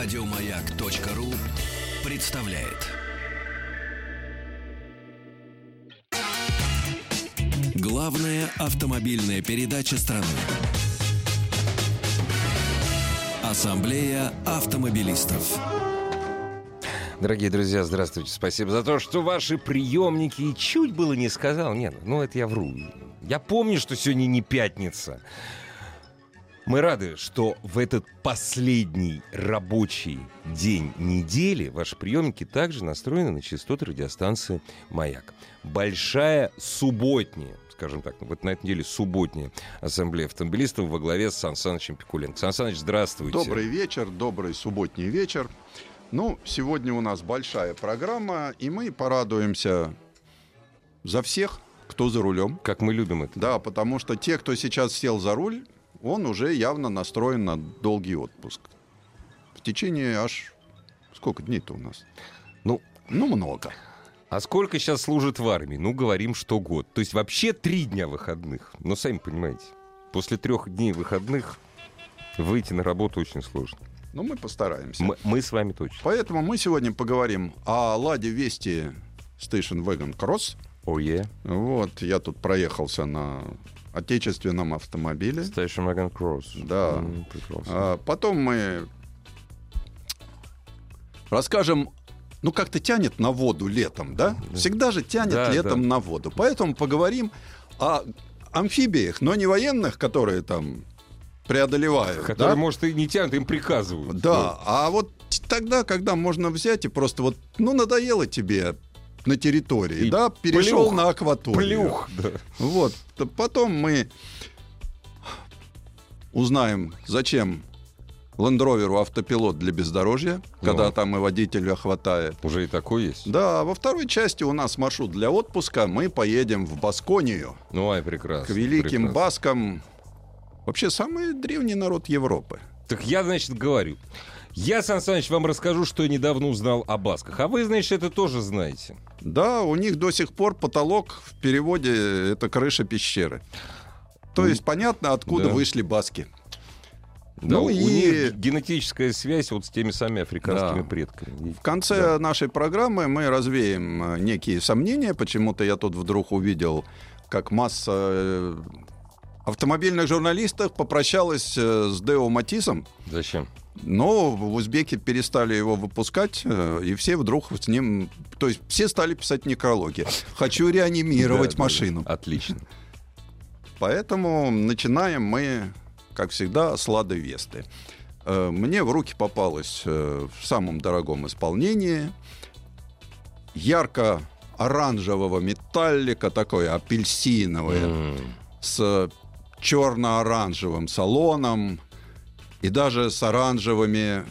Радиомаяк.ру представляет. Главная автомобильная передача страны. Ассамблея автомобилистов. Дорогие друзья, здравствуйте. Спасибо за то, что ваши приемники чуть было не сказал. Нет, ну это я вру. Я помню, что сегодня не пятница. Мы рады, что в этот последний рабочий день недели ваши приемники также настроены на частоты радиостанции «Маяк». Большая субботняя, скажем так, вот на этой неделе субботняя ассамблея автомобилистов во главе с Сан Санычем Пикуленко. Сан Саныч, здравствуйте. Добрый вечер, добрый субботний вечер. Ну, сегодня у нас большая программа, и мы порадуемся за всех, кто за рулем. Как мы любим это. Да, потому что те, кто сейчас сел за руль, он уже явно настроен на долгий отпуск. В течение аж... Сколько дней-то у нас? Ну, Ну, много. А сколько сейчас служит в армии? Ну, говорим, что год. То есть вообще три дня выходных. Но сами понимаете, после трех дней выходных выйти на работу очень сложно. Но мы постараемся. Мы, мы с вами точно. Поэтому мы сегодня поговорим о Ладе Вести Station Wagon Cross. Ое. Вот, я тут проехался на отечественном автомобиле. Station Wagon Cross. Да. М, прекрасно. А, потом мы расскажем, ну как-то тянет на воду летом, да? Всегда же тянет Да, летом да. на воду. Поэтому поговорим о амфибиях, но не военных, которые там преодолевают. Которые, да? может, и не тянут, им приказывают. Да, а вот тогда, когда можно взять и просто вот, ну надоело тебе на территории, И да, перешел плюх, на акваторию. Плюх. Да. Вот. То Потом мы узнаем, зачем лендроверу автопилот для бездорожья, когда Ну. там и водителя хватает. Уже и такой есть. Да, во второй части у нас маршрут для отпуска. Мы поедем в Басконию, Ну, ай, прекрасно. к великим прекрасно. баскам. Вообще, самый древний народ Европы. Так я, значит, говорю. Я, Сан Саныч, вам расскажу, что я недавно узнал о басках. А вы, значит, это тоже знаете. Да, у них до сих пор потолок в переводе это крыша пещеры. То есть понятно, откуда да. вышли баски. Да, Ну у и- них генетическая связь вот с теми самыми африканскими Да. предками. В конце нашей программы мы развеем э, некие сомнения. Почему-то я тут вдруг увидел, как масса э, автомобильных журналистов попрощалась э, с Део Матисом, Зачем? Но в Узбеке перестали его выпускать, э, и все вдруг с ним... То есть все стали писать некрологи. «Хочу реанимировать Да, машину». да. Отлично. Поэтому начинаем мы, как всегда, с Лады Весты. Э, Мне в руки попалась э, в самом дорогом исполнении ярко-оранжевого металлика, такое апельсиновое, М. с черно-оранжевым салоном и даже с оранжевыми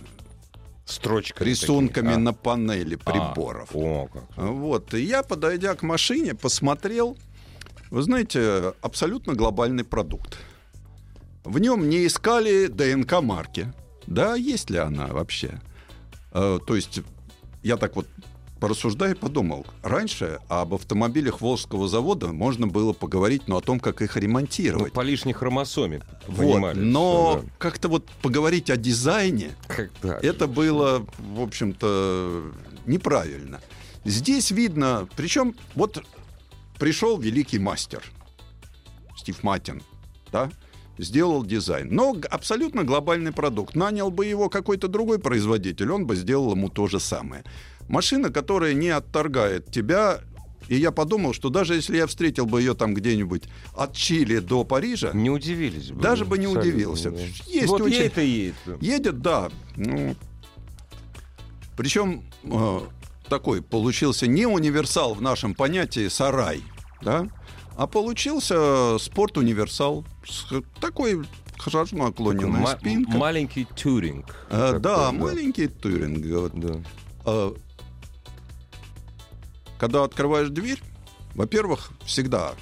Строчками рисунками такими. А. на панели приборов. А, о, как. Вот. И я, подойдя к машине, посмотрел, вы знаете, абсолютно глобальный продукт. В нем не искали ДНК марки. Да, есть ли она вообще? Э, то есть, я так вот порассуждая, подумал, раньше об автомобилях Волжского завода можно было поговорить, но о том, как их Ну, ремонтировать. по лишней хромосоме. Вот. Но что, как-то вот поговорить о дизайне, да. Как так? это было, в общем-то, неправильно. Здесь видно, причем вот пришел великий мастер Стив Матин, да, сделал дизайн. Но абсолютно глобальный продукт. Нанял бы его какой-то другой производитель, он бы сделал ему то же самое. Машина, которая не отторгает тебя, и я подумал, что даже если я встретил бы ее там где-нибудь от Чили до Парижа, Не удивились бы. Даже бы не Абсолютно, удивился. да. Есть вот очень- едет и едет. Едет, да. Ну, причем э, такой получился не универсал в нашем понятии сарай, да, а получился спорт-универсал с такой хорошо наклоненная спинка. Маленький тюринг. Э, Такой, да, маленький туринг. вот. Да. Э, когда открываешь дверь, во-первых, всегда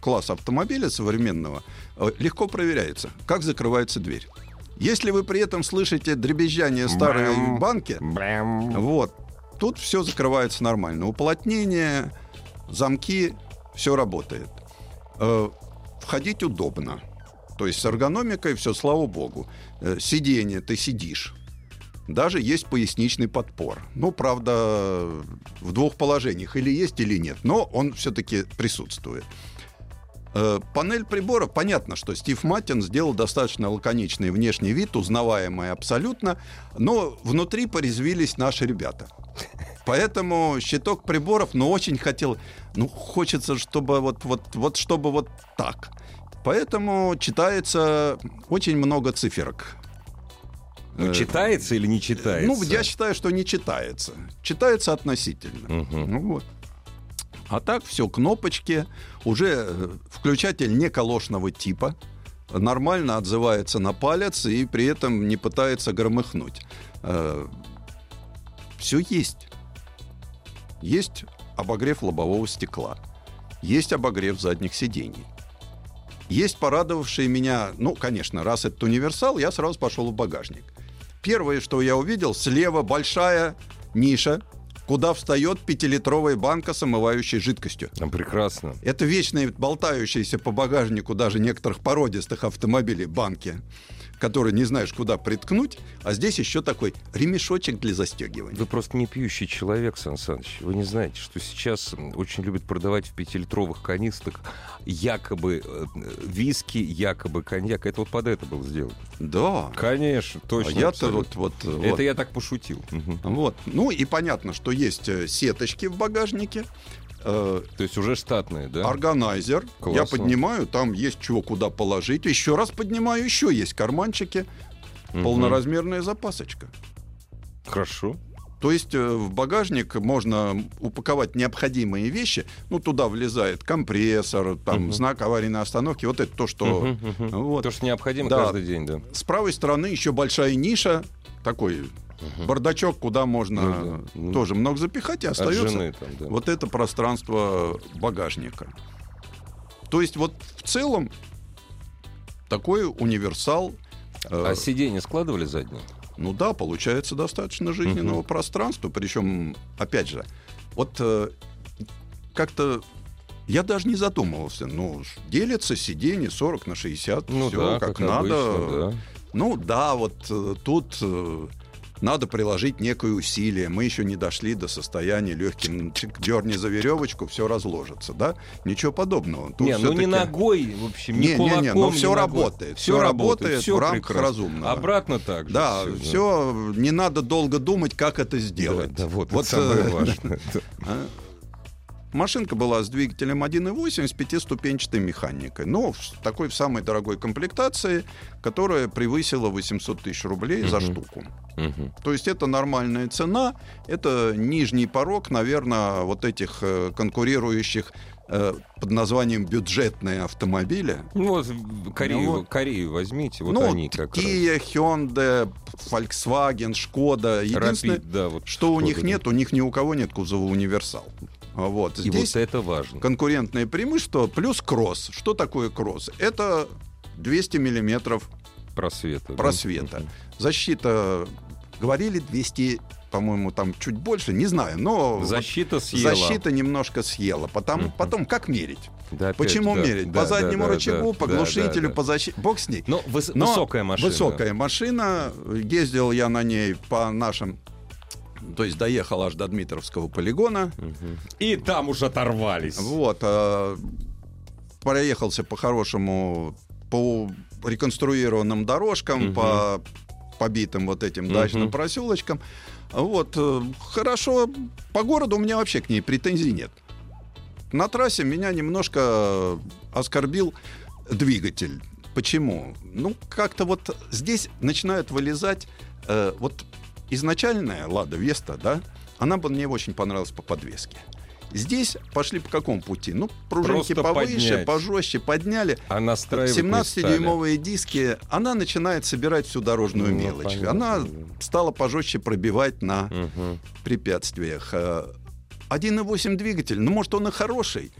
класс автомобиля современного э, легко проверяется, как закрывается дверь. Если вы при этом слышите дребезжание старой Бэм. банки, Бэм. вот, тут все закрывается нормально. Уплотнение, замки, все работает. Э, Входить удобно. То есть с эргономикой все, слава богу. Э, Сиденье, ты сидишь. Даже есть поясничный подпор. Ну, правда, в двух положениях, или есть, или нет, но он все-таки присутствует. Э, Панель приборов, понятно, что Стив Маттин сделал достаточно лаконичный внешний вид, узнаваемый абсолютно, но внутри порезвились наши ребята. Поэтому щиток приборов, ну, очень хотел, ну, хочется, чтобы вот, вот, вот, чтобы вот так. Поэтому читается очень много циферок. Ну, Э, читается или не читается? Ну, я считаю, что не читается. Читается относительно. Мгм. Ну вот. А так все, кнопочки, уже э, включатель не колошного типа, нормально отзывается на палец и при этом не пытается громыхнуть. Все есть. Есть обогрев лобового стекла, есть обогрев задних сидений. Есть порадовавшие меня, ну, конечно, раз это универсал, я сразу пошел в багажник. Первое, что я увидел, слева большая ниша, куда встает пятилитровая банка с омывающей жидкостью. А, Прекрасно. Это вечные болтающиеся по багажнику даже некоторых породистых автомобилей банки, которые не знаешь, куда приткнуть, а здесь еще такой ремешочек для застегивания. Вы просто не пьющий человек, Сан Саныч. Вы не знаете, что сейчас очень любят продавать в пятилитровых канистрах якобы э, виски, якобы коньяк. Это вот под это было сделано. Да. Конечно, А точно. я-то абсолютно. вот, вот, Это вот. я так пошутил. Мгм. Вот. Ну и понятно, что есть э, сеточки в багажнике, э, То есть уже штатные, да? органайзер. Я Классно. поднимаю, там есть чего куда положить. Еще раз поднимаю, еще есть карманчики, Мгм. полноразмерная запасочка. Хорошо. То есть э, в багажник можно упаковать необходимые вещи. Ну, туда влезает компрессор, там Мгм. знак аварийной остановки. Вот это то, что... Мгм. Вот. То, что необходимо Да. каждый день, да. С правой стороны еще большая ниша, такой бардачок, куда можно Ну да. Ну, тоже много запихать, и остается жены там, да. вот это пространство багажника. То есть вот в целом такой универсал. э, А сиденья складывали задние? Ну да, получается достаточно жизненного Мгм. пространства. Причем, опять же, вот э, как-то я даже не задумывался. Ну, делится сиденье 40 на 60. Ну всё да, как, как надо. обычно, да. Ну да, вот э, тут э, надо приложить некое усилие. Мы еще не дошли до состояния легким. Дерни за веревочку, все разложится, да? Ничего подобного. Тут не, ну не ногой, в общем, не, Не, не, кулаком, не, но не всё ногой. работает, всё работает, всё в рамках прекрасно. разумного. Обратно так же. Да, всё, все, не надо долго думать, как это сделать. Да, да, вот, Вот, это самое э, важное. Машинка была с двигателем 1.8 с пятиступенчатой механикой. Но в такой в самой дорогой комплектации, которая превысила 800 тысяч рублей за штуку. То есть это нормальная цена, это нижний порог, наверное, вот этих э, конкурирующих э, под названием бюджетные автомобили. Ну вот Корею, Ну вот. Корею возьмите, вот ну, они как раз. Kia, Hyundai, Volkswagen, Шкода. Единственное, Rapid, да, вот что у Шкода, них да. нет, у них ни у кого нет кузова универсал. Вот. И Здесь вот это важно. конкурентное преимущество плюс кросс. Что такое кросс? Это 200 миллиметров Просвета. да. просвета. Мгм. Защита, говорили 200, по-моему, там чуть больше, не знаю, но Защита съела. защита немножко съела. Потом, Мгм. потом как мерить? Да, опять, Почему да, мерить? да, по заднему да, да, рычагу, да, по да, глушителю, да, да. по защите. Бог с ней. Ну, выс- Но высокая машина. Высокая машина. Ездил я на ней по нашим... То есть доехал аж до Дмитровского полигона. И там уж оторвались. Вот. а, проехался по-хорошему по реконструированным дорожкам, Мгм. по побитым вот этим Мгм. дачным проселочкам. Вот. э, Хорошо. По городу у меня вообще к ней претензий нет. На трассе меня немножко оскорбил двигатель. Почему? Ну, как-то вот здесь начинают вылезать... э, вот изначальная «Лада Веста», да, она бы мне очень понравилась по подвеске. Здесь пошли по какому пути? Ну, пружинки Просто повыше, поднять. пожестче, подняли. А настраивать не стали. 17-дюймовые диски, она начинает собирать всю дорожную Ну, мелочь. понятно, Она стала пожестче пробивать на Мгм. препятствиях. Э, 1.8 двигатель, ну, может, он и хороший,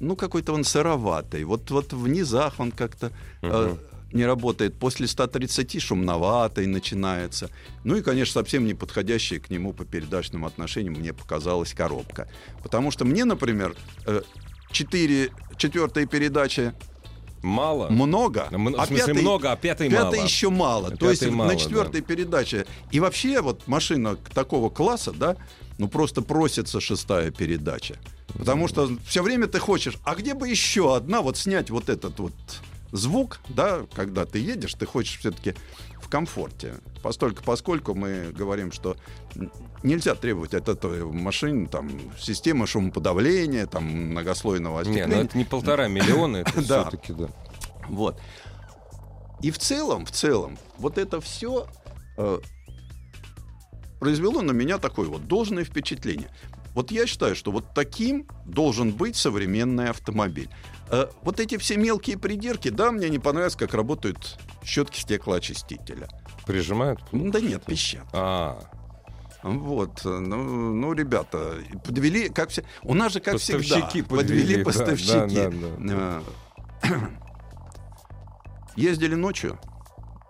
ну, какой-то он сыроватый. Вот, вот в низах он как-то э, Мгм. Не работает. После 130 шумноватый начинается. Ну и, конечно, совсем не подходящая к нему по передачным отношениям мне показалась коробка. Потому что мне, например, э, четыре, четвертая передача Мало? много. М- в смысле много, а пятый мало. Пятый еще мало. А То есть пятый мало, на четвертой передаче. И вообще вот машина такого класса, да, ну просто просится шестая передача. Потому что все время ты хочешь, а где бы еще одна, вот снять вот этот вот звук, да, когда ты едешь, ты хочешь все-таки в комфорте. Постольку, поскольку мы говорим, что нельзя требовать от этой машины там системы шумоподавления, там многослойного Не, ну это не полтора миллиона, это Да. все-таки, да. Вот. И в целом, в целом, вот это все произвело на меня такое вот должное впечатление. Вот я считаю, что вот таким должен быть современный автомобиль. Э, вот эти все мелкие придирки, да, мне не понравилось, как работают щетки стеклоочистителя. Прижимают? Да нет, пищат. А, Вот, э, ну, ну, ребята, подвели, как все. У нас же, как всегда, Поставщики подвели, да, поставщики. да, да, Э, Ездили ночью,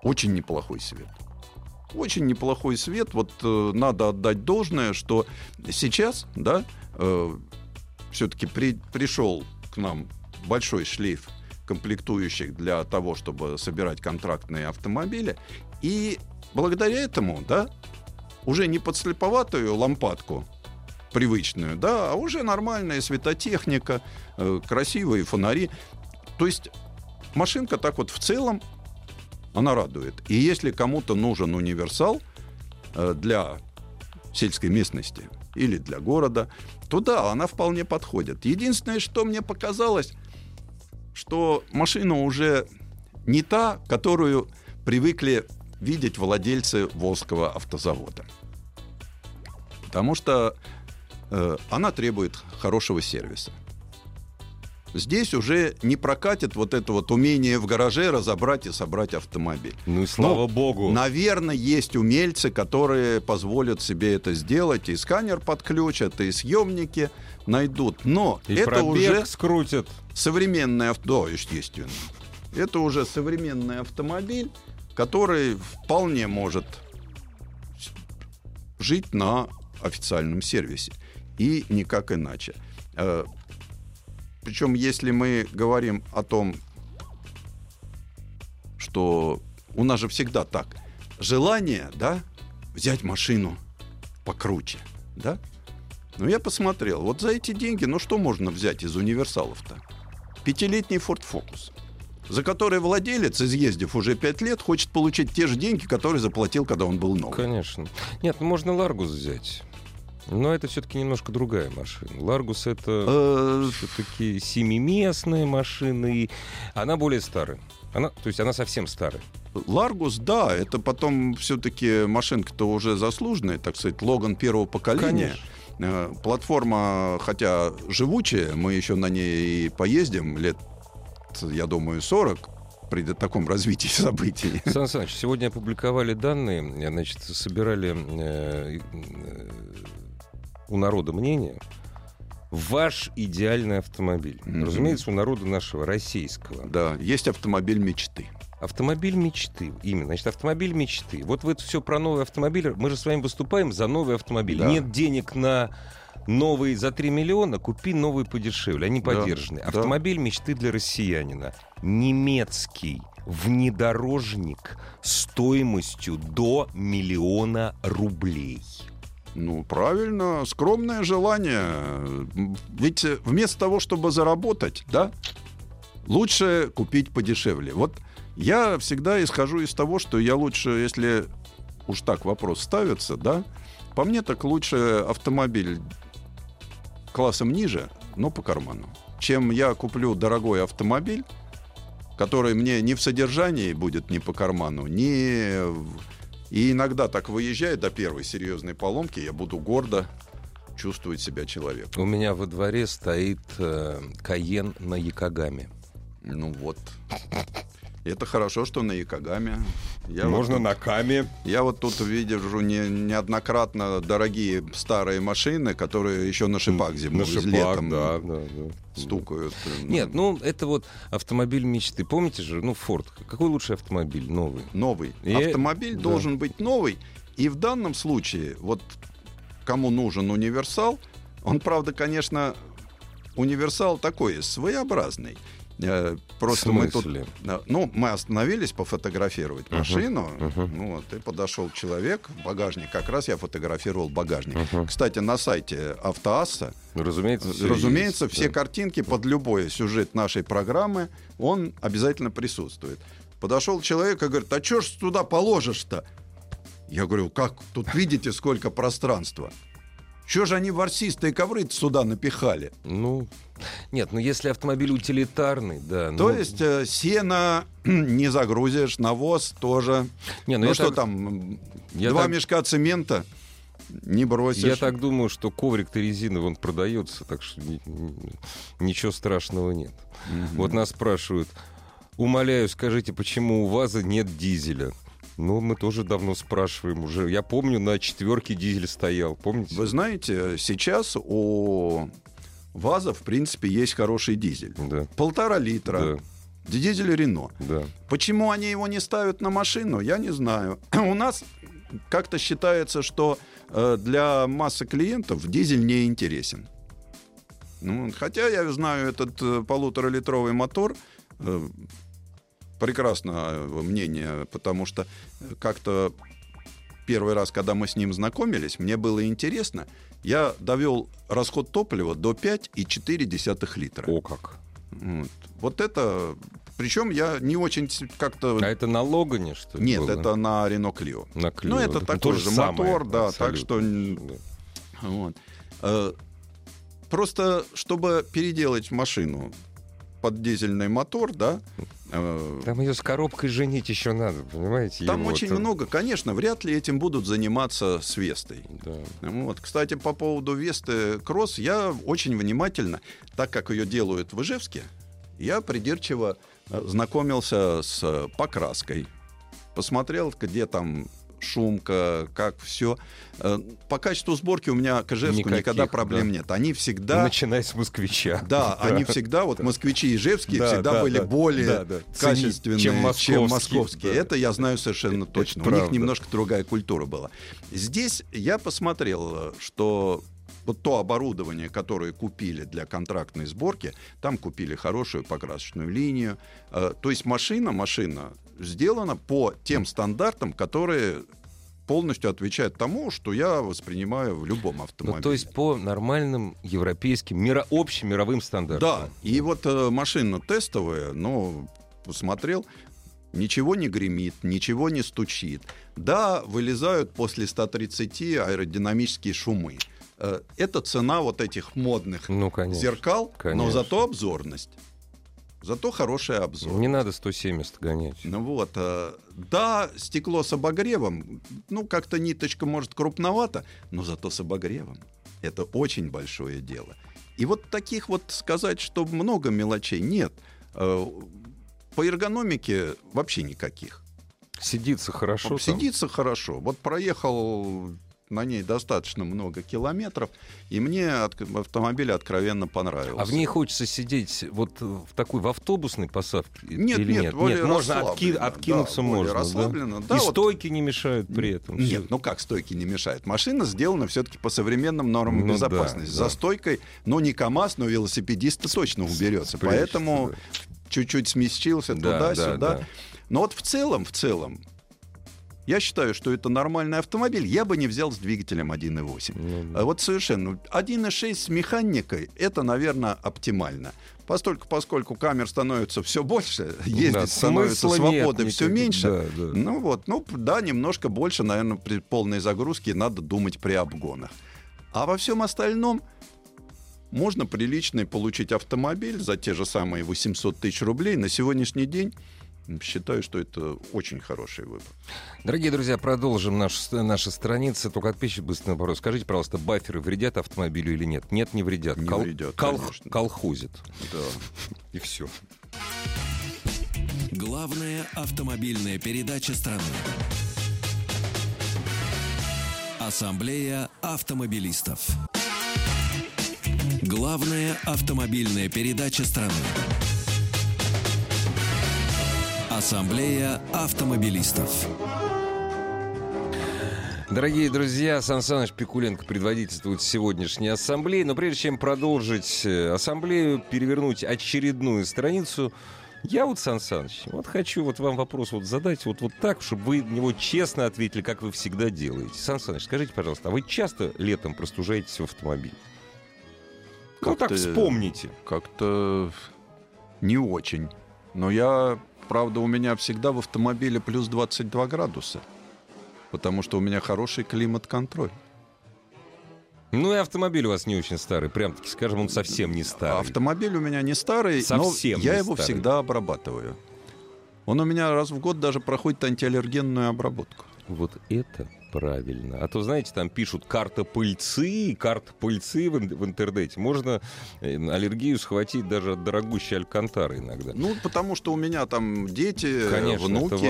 очень неплохой свет. Очень неплохой свет. Вот э, надо отдать должное, что сейчас, да, все-таки пришел к нам большой шлейф комплектующих для того, чтобы собирать контрактные автомобили. И благодаря этому, да, уже не подслеповатую лампадку привычную, да, а уже нормальная светотехника, э, красивые фонари. То есть машинка так вот в целом, она радует. И если кому-то нужен универсал э, для сельской местности или для города, то да, она вполне подходит. Единственное, что мне показалось, что машина уже не та, которую привыкли видеть владельцы Волжского автозавода. Потому что э, она требует хорошего сервиса. Здесь уже не прокатит вот это вот умение в гараже разобрать и собрать автомобиль. ну и слава Ну, богу. Наверное, есть умельцы, которые позволят себе это сделать. И сканер подключат, и съемники найдут. Но И это уже скрутят. современный авто, да, естественно. Это уже современный автомобиль, который вполне может жить на официальном сервисе. И никак иначе. Причем, если мы говорим о том, что у нас же всегда так. Желание, да, взять машину покруче, да? Ну, я посмотрел, вот за эти деньги, ну что можно взять из универсалов-то? Пятилетний Ford Focus, за который владелец, изъездив уже пять лет, хочет получить те же деньги, которые заплатил, когда он был новый. Конечно. Нет, ну можно Ларгус взять. Но это все-таки немножко другая машина. Ларгус это Э, все-таки семиместная машина, и она более старая. Она, то есть она совсем старая. Ларгус, да, это потом все-таки машинка-то уже заслуженная, так сказать, Логан первого поколения. Конечно. Э, Платформа, хотя живучая, мы еще на ней и поездим лет, я думаю, 40 при таком развитии событий. Сан Саныч, сегодня опубликовали данные, значит, собирали э, э, у народа мнение. Ваш идеальный автомобиль. Мгм. Разумеется, у народа нашего российского. Да, есть автомобиль мечты. Автомобиль мечты. Именно. Значит, автомобиль мечты. Вот вы это все про новый автомобиль. Мы же с вами выступаем за новый автомобиль. Да. Нет денег на новый за 3 миллиона, купи новый подешевле. Они Да, поддержаны. да. Автомобиль мечты для россиянина. Немецкий внедорожник стоимостью до миллиона рублей. Ну, правильно, скромное желание. Ведь э, вместо того, чтобы заработать, да, лучше купить подешевле. Вот я всегда исхожу из того, что я лучше, если уж так вопрос ставится, да, по мне так лучше автомобиль классом ниже, но по карману. Чем я куплю дорогой автомобиль, который мне ни в содержании будет не по карману, ни и иногда так выезжая до первой серьезной поломки, я буду гордо чувствовать себя человеком. У меня во дворе стоит э, Каен на Якогаме. Ну вот. Это хорошо, что на Якогаме. Я Можно вот, на Каме. Я вот тут вижу не, неоднократно дорогие старые машины, которые еще на шипах зимой На шипах, летом да, да, да. стукают. Нет, ну это вот автомобиль мечты. Помните же, ну Форд. Какой лучший автомобиль новый? новый. И- Автомобиль да. должен быть новый. И в данном случае, вот кому нужен универсал, он, правда, конечно, универсал такой своеобразный. Э, Просто мы тут... Да, Ну, мы остановились пофотографировать Мгм, машину. мгм. Ну, вот, и подошел человек в багажник. Как раз я фотографировал багажник. Мгм. Кстати, на сайте Автоасса, Ну, Разумеется, всё разумеется, есть, все да. картинки под любой сюжет нашей программы, он обязательно присутствует. Подошел человек и говорит, а что ж туда положишь-то? Я говорю, как? Тут видите, сколько пространства. Что же они ворсистые ковры сюда напихали? Ну, нет, ну если автомобиль утилитарный, да. То ну, есть э, сено не загрузишь, навоз тоже. не, Ну, я что так- там, я два так- мешка цемента не бросишь. Я так думаю, что коврик-то резиновый, он продается, так что ни- ни- ничего страшного нет. Мгм. Вот нас спрашивают, умоляю, скажите, почему у ВАЗа нет дизеля? Ну, мы тоже давно спрашиваем уже. Я помню, на четверке дизель стоял, помните? Вы знаете, сейчас у ВАЗа, в принципе, есть хороший дизель. Да, Полтора литра. да, Дизель Рено. да. Почему они его не ставят на машину, я не знаю. У нас как-то считается, что э, для массы клиентов дизель не интересен. Ну, хотя я знаю этот э, полуторалитровый мотор, э, прекрасное мнение, потому что э, как-то первый раз, когда мы с ним знакомились, мне было интересно. Я довел расход топлива до 5,4 литра. О как. Вот. Вот это... Причем я не очень как-то... А это на Логане, что ли, Нет, было? это на Рено Клио. На Клио. Ну, это Ну, такой же самое, мотор, да, так абсолютно. что... н- Да. Вот. Э, Просто, чтобы переделать машину под дизельный мотор, да, Там ее с коробкой женить еще надо, понимаете? там его очень там. много, конечно, вряд ли этим будут заниматься с Вестой. Да. Вот. Кстати, по поводу Весты Кросс, я очень внимательно, так как ее делают в Ижевске, я придирчиво э, знакомился с э, покраской. Посмотрел, где там шумка, как все. По качеству сборки у меня к Ижевску Никаких, никогда проблем да. нет. Они всегда... Начиная с москвича. Да, они всегда, вот москвичи ижевские Да, всегда да, были да, более да, да. качественные, Чем чем московские, московские. да. Это я знаю совершенно Это точно. У них правда. немножко другая культура была. Здесь я посмотрел, что вот то оборудование, которое купили для контрактной сборки, там купили хорошую покрасочную линию. Э, То есть машина, машина сделана по тем стандартам, которые полностью отвечают тому, что я воспринимаю в любом автомобиле. Ну, то есть по нормальным европейским, миро, общим мировым стандартам. Да, и вот э, машина тестовая, ну, посмотрел, ничего не гремит, ничего не стучит. Да, вылезают после 130 аэродинамические шумы. Э, это цена вот этих модных Ну, конечно. зеркал, но конечно. зато обзорность. Зато хороший обзор. Не надо 170 гонять. Ну вот, э, да, стекло с обогревом, ну как-то ниточка может крупновато, но зато с обогревом. Это очень большое дело. И вот таких вот сказать, что много мелочей, нет. Э, По эргономике вообще никаких. Сидится хорошо. там. Сидится хорошо. Вот проехал на ней достаточно много километров, и мне от- автомобиль откровенно понравился. А в ней хочется сидеть вот в такой в автобусной посадке Нет, или нет, нет? более можно отки- откинуться да, можно. да? расслабленно, да, И вот- стойки не мешают при этом. Нет, ну как стойки не мешают? Машина сделана все-таки по современным нормам Ну безопасности. да, За да. стойкой, ну не КАМАЗ, но велосипедист точно уберется. Поэтому да. чуть-чуть сместился Да, да, туда-сюда. да. Но вот в целом, в целом, я считаю, что это нормальный автомобиль. Я бы не взял с двигателем 1.8. Ну, да. А Вот совершенно. 1.6 с механикой это, наверное, оптимально. Постольку, поскольку камер становится все больше, ездить Да, становится нет свободы все меньше. Да, да. Ну вот, ну да, немножко больше, наверное, при полной загрузке надо думать при обгонах. А во всем остальном можно приличный получить автомобиль за те же самые 800 тысяч рублей. На сегодняшний день считаю, что это очень хороший выбор. Дорогие друзья, продолжим наш, наши страницы. Только отпишите быстро вопрос. Скажите, пожалуйста, баферы вредят автомобилю или нет? Нет, не вредят. Не вредят, кол- конечно. колхозит. Да. И все. Главная автомобильная передача страны. Ассамблея автомобилистов. Главная автомобильная передача страны. Ассамблея автомобилистов. Дорогие друзья, Сан Саныч Пикуленко предводительствует сегодняшней ассамблеи. Но прежде чем продолжить э, ассамблею, перевернуть очередную страницу, я вот, Сан Саныч, вот хочу вот вам вопрос вот задать вот, вот так, чтобы вы на него честно ответили, как вы всегда делаете. Сан Саныч, скажите, пожалуйста, а вы часто летом простужаетесь в автомобиле? Ну так Как-то- вспомните. Как-то не очень. Но я, правда, у меня всегда в автомобиле плюс 22 градуса. Потому что у меня хороший климат-контроль. Ну и автомобиль у вас не очень старый, прям-таки скажем, он совсем не старый. Автомобиль у меня не старый, Совсем но я его старый. всегда обрабатываю. Он у меня раз в год даже проходит антиаллергенную обработку. Вот это правильно. А то, знаете, там пишут карта пыльцы, карта пыльцы в, в интернете. Можно э, аллергию схватить даже от дорогущей алькантары иногда. Ну, потому что у меня там дети, Конечно, внуки.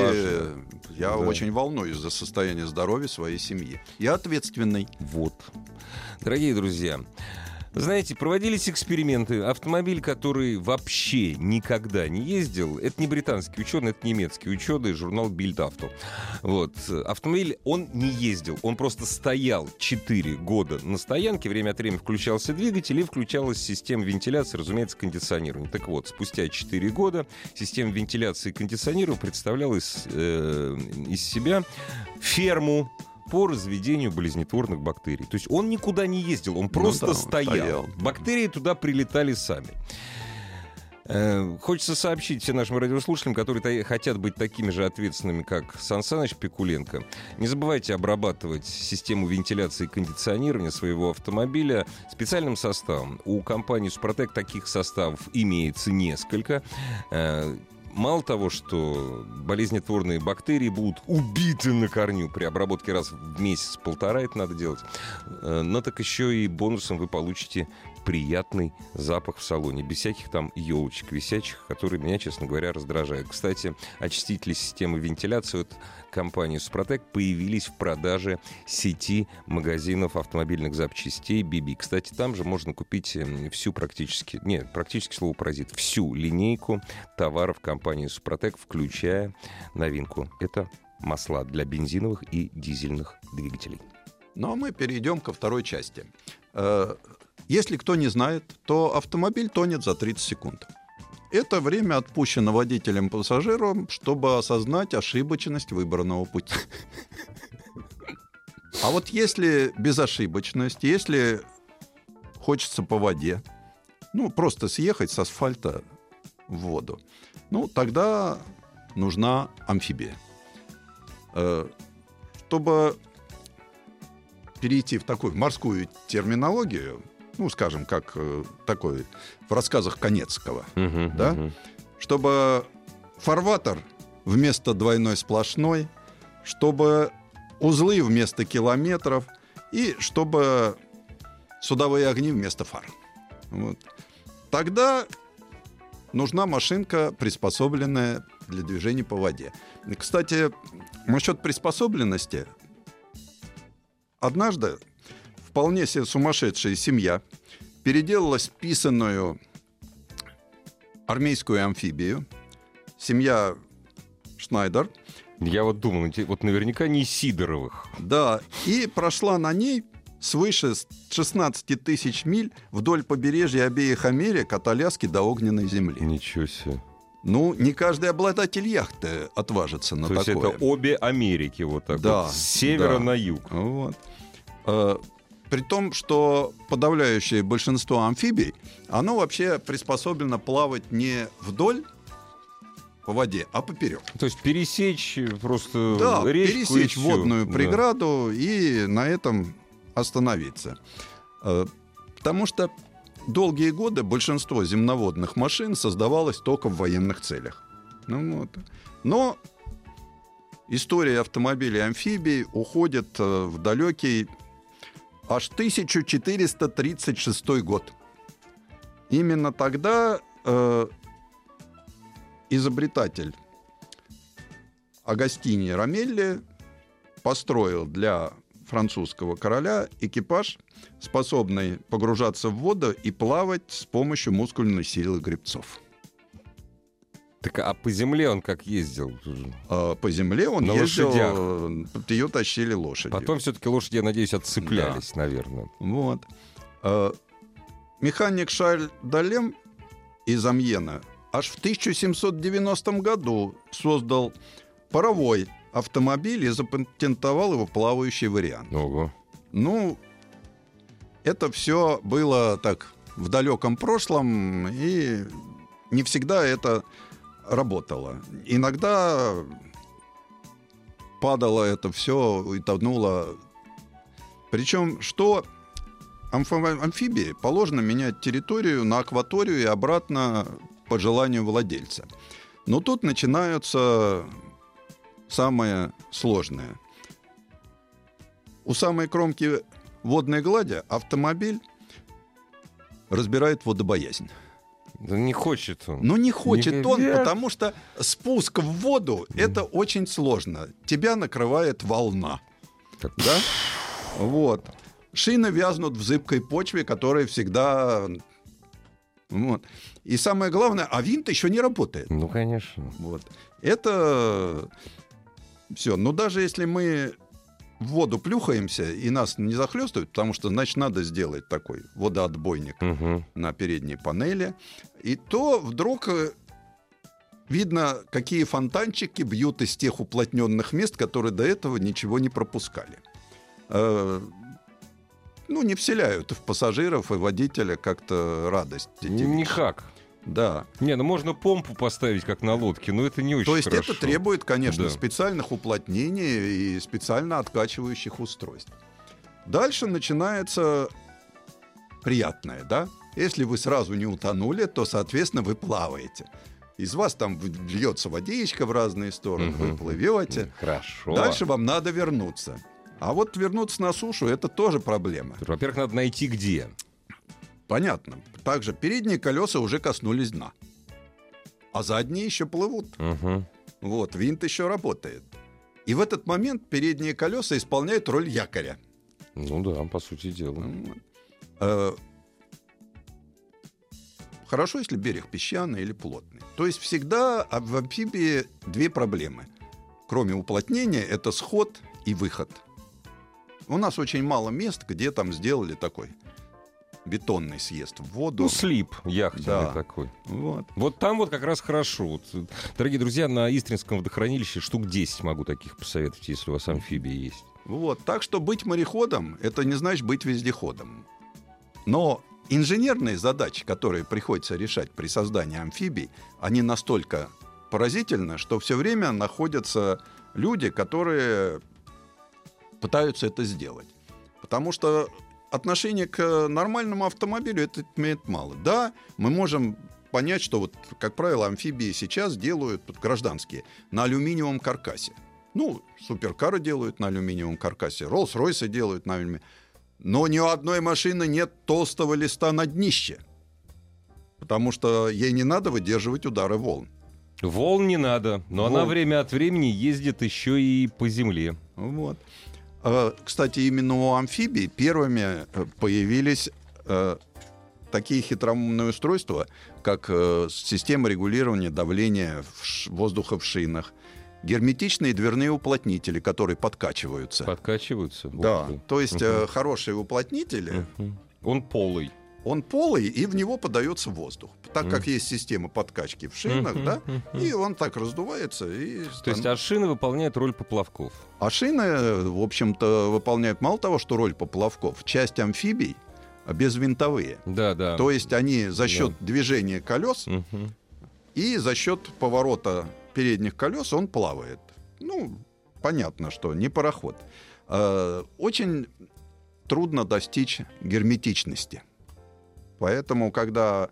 Я Да. очень волнуюсь за состояние здоровья своей семьи. Я ответственный. Вот. Дорогие друзья, знаете, проводились эксперименты. Автомобиль, который вообще никогда не ездил, это не британский ученый, это немецкий ученый, журнал Bild Auto. Вот. Автомобиль, он не ездил, он просто стоял 4 года на стоянке, время от времени включался двигатель и включалась система вентиляции, разумеется, кондиционирования. Так вот, спустя 4 года система вентиляции и кондиционирования представляла из, э, из себя ферму по разведению болезнетворных бактерий. То есть он никуда не ездил, он просто Ну да, стоял. стоял. Бактерии туда прилетали сами. Э, Хочется сообщить всем нашим радиослушателям, которые хотят быть такими же ответственными, как Сан Саныч Пикуленко. Не забывайте обрабатывать систему вентиляции и кондиционирования своего автомобиля специальным составом. У компании «Супротек» таких составов имеется несколько. Мало того, что болезнетворные бактерии будут убиты на корню при обработке раз в месяц-полтора, это надо делать, э, но так еще и бонусом вы получите приятный запах в салоне, без всяких там елочек висячих, которые меня, честно говоря, раздражают. Кстати, очистители системы вентиляции от компании «Супротек» появились в продаже сети магазинов автомобильных запчастей «Биби». Кстати, там же можно купить м, всю практически, нет, практически слово паразит, всю линейку товаров компании «Супротек», включая новинку. Это масла для бензиновых и дизельных двигателей. Ну а мы перейдем ко второй части. Если кто не знает, то автомобиль тонет за 30 секунд. Это время отпущено водителем-пассажиром, чтобы осознать ошибочность выбранного пути. А вот если безошибочность, если хочется по воде, ну, просто съехать с асфальта в воду, ну, тогда нужна амфибия. Э, Чтобы перейти в такую морскую терминологию, ну, скажем, как э, такой в рассказах Конецкого, Да? чтобы фарватер вместо двойной сплошной, чтобы узлы вместо километров и чтобы судовые огни вместо фар. Вот. Тогда нужна машинка, приспособленная для движения по воде. Кстати, насчет приспособленности. Однажды вполне себе сумасшедшая семья переделала списанную армейскую амфибию. Семья Шнайдер. Я вот думал, вот наверняка не Сидоровых. Да, и прошла на ней свыше 16 тысяч миль вдоль побережья обеих Америк от Аляски до Огненной земли. Ничего себе. Ну, не каждый обладатель яхты отважится на То есть такое. это обе Америки вот так Да, вот, с севера да. на юг. Вот. При том, что подавляющее большинство амфибий, оно вообще приспособлено плавать не вдоль по воде, а поперек. То есть пересечь просто Да, речку и пересечь всё. водную Да. преграду и на этом остановиться. Э, Потому что долгие годы большинство земноводных машин создавалось только в военных целях. Ну, вот. Но история автомобилей амфибий уходит э, в далекий аж 1436 год. Именно тогда э, изобретатель Агастини Рамелли построил для французского короля экипаж, способный погружаться в воду и плавать с помощью мускульной силы гребцов. Так а по земле он как ездил? А по земле он На ездил, лошадях. э, ее тащили лошади. Потом все-таки лошади, я надеюсь, отцеплялись, наверное. Вот. А, Механик Шарль Далем из Амьена аж в 1790 году создал паровой автомобиль и запатентовал его плавающий вариант. Ого. Ну, это все было так в далеком прошлом, и не всегда это работало. Иногда падало это все и тонуло. Причем, что амфибии положено менять территорию на акваторию и обратно по желанию владельца. Но тут начинается самое сложное. У самой кромки водной глади автомобиль разбирает водобоязнь. Да не хочет он. Но не хочет он, Вверх. потому что спуск в воду это очень сложно. Тебя накрывает волна. Так, Да? Вот. Шины вязнут в зыбкой почве, которая всегда... Вот. И самое главное, а винт еще не работает. Ну, конечно. Вот. Это все. Но даже если мы в воду плюхаемся и нас не захлестывают, потому что, значит, надо сделать такой водоотбойник Мгм. на передней панели, и то вдруг э, видно, какие фонтанчики бьют из тех уплотненных мест, которые до этого ничего не пропускали. Э, Ну, не вселяют в пассажиров и водителя как-то радость. Никак. Да. Не, ну можно помпу поставить, как на лодке, но это не очень То есть хорошо. это требует, конечно, Да. специальных уплотнений и специально откачивающих устройств. Дальше начинается приятное, да? Если вы сразу не утонули, то, соответственно, вы плаваете. Из вас там льется водичка в разные стороны, вы Мгм. плывете. Хорошо. Дальше вам надо вернуться. А вот вернуться на сушу это тоже проблема. Во-первых, надо найти где. Понятно. Также передние колеса уже коснулись дна. А задние еще плывут. Мгм. Вот, винт еще работает. И в этот момент передние колеса исполняют роль якоря. Ну да, по сути дела. Э, Хорошо, если берег песчаный или плотный. То есть всегда а в амфибии две проблемы. Кроме уплотнения, это сход и выход. У нас очень мало мест, где там сделали такой бетонный съезд в воду. Ну, слип яхтенный Да. такой. Вот. Вот там вот как раз хорошо. Вот, дорогие друзья, на Истринском водохранилище штук 10 могу таких посоветовать, если у вас амфибия есть. Вот. Так что быть мореходом это не значит быть вездеходом. Но инженерные задачи, которые приходится решать при создании амфибий, они настолько поразительны, что все время находятся люди, которые пытаются это сделать. Потому что отношение к нормальному автомобилю это имеет мало. Да, мы можем понять, что вот, как правило, амфибии сейчас делают гражданские на алюминиевом каркасе. Ну, суперкары делают на алюминиевом каркасе, Роллс-Ройсы делают на алюминиевом. Но ни у одной машины нет толстого листа на днище. Потому что ей не надо выдерживать удары волн. Волн не надо, но она Волн. время от времени ездит еще и по земле. Вот. А, Кстати, именно у амфибий первыми э, появились э, такие хитроумные устройства, как э, система регулирования давления воздуха в шинах, герметичные дверные уплотнители, которые подкачиваются. Подкачиваются. Да, то есть э, хорошие уплотнители, Мгм. Он полый. Он полый, и в него подается воздух. Так как есть система подкачки в шинах, да, и он так раздувается. И То есть ашины выполняют роль поплавков. А шины, в общем-то, выполняют мало того, что роль поплавков, часть амфибий а безвинтовые. Да, да. То есть они за счет движения колес и за счет поворота передних колес он плавает. Ну, понятно, что не пароход. Э, Очень трудно достичь герметичности. Поэтому, когда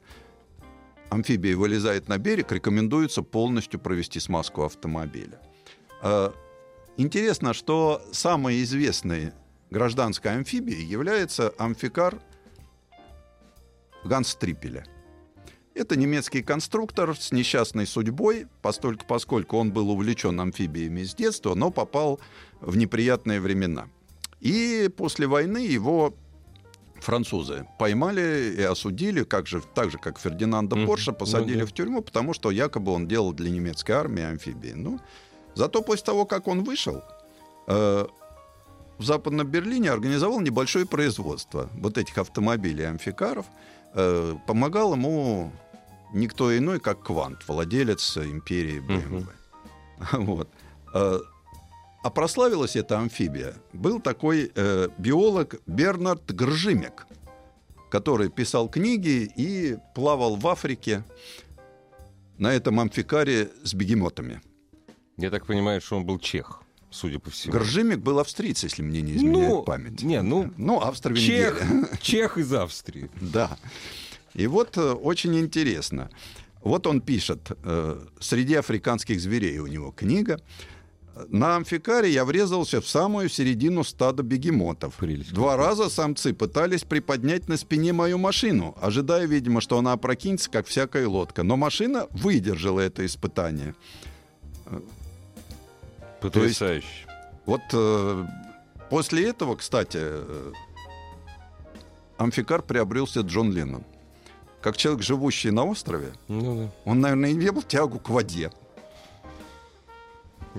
амфибия вылезает на берег, рекомендуется полностью провести смазку автомобиля. Э, Интересно, что самой известной гражданской амфибией является амфикар Ганс-Трипеля. Это немецкий конструктор с несчастной судьбой, постольку, поскольку он был увлечен амфибиями с детства, но попал в неприятные времена. И после войны его французы поймали и осудили, как же, так же, как Фердинанда. Порша, посадили Ну в тюрьму, потому что якобы он делал для немецкой армии амфибии. Ну, зато после того, как он вышел, э, в Западном Берлине организовал небольшое производство вот этих автомобилей амфикаров. Э, помогал ему никто иной, как Квант, владелец империи BMW. Вот. А прославилась эта амфибия. Был такой э, биолог Бернард Гржимек, который писал книги и плавал в Африке на этом амфикаре с бегемотами. Я так понимаю, что он был чех, судя по всему. Гржимек был австриец, если мне не изменяет Ну, память. не, ну, Ну, Австро-Венгерия. Чех, чех из Австрии. Да. И вот э, очень интересно. Вот он пишет, э, среди африканских зверей у него книга. На амфикаре я врезался в самую середину стада бегемотов. Прелесть. Два раза самцы пытались приподнять на спине мою машину, ожидая, видимо, что она опрокинется, как всякая лодка. Но машина выдержала это испытание. Потрясающе. Вот э, после этого, кстати, э, амфикар приобрелся Джон Леннон. Как человек, живущий на острове, Ну да. он, наверное, имел тягу к воде.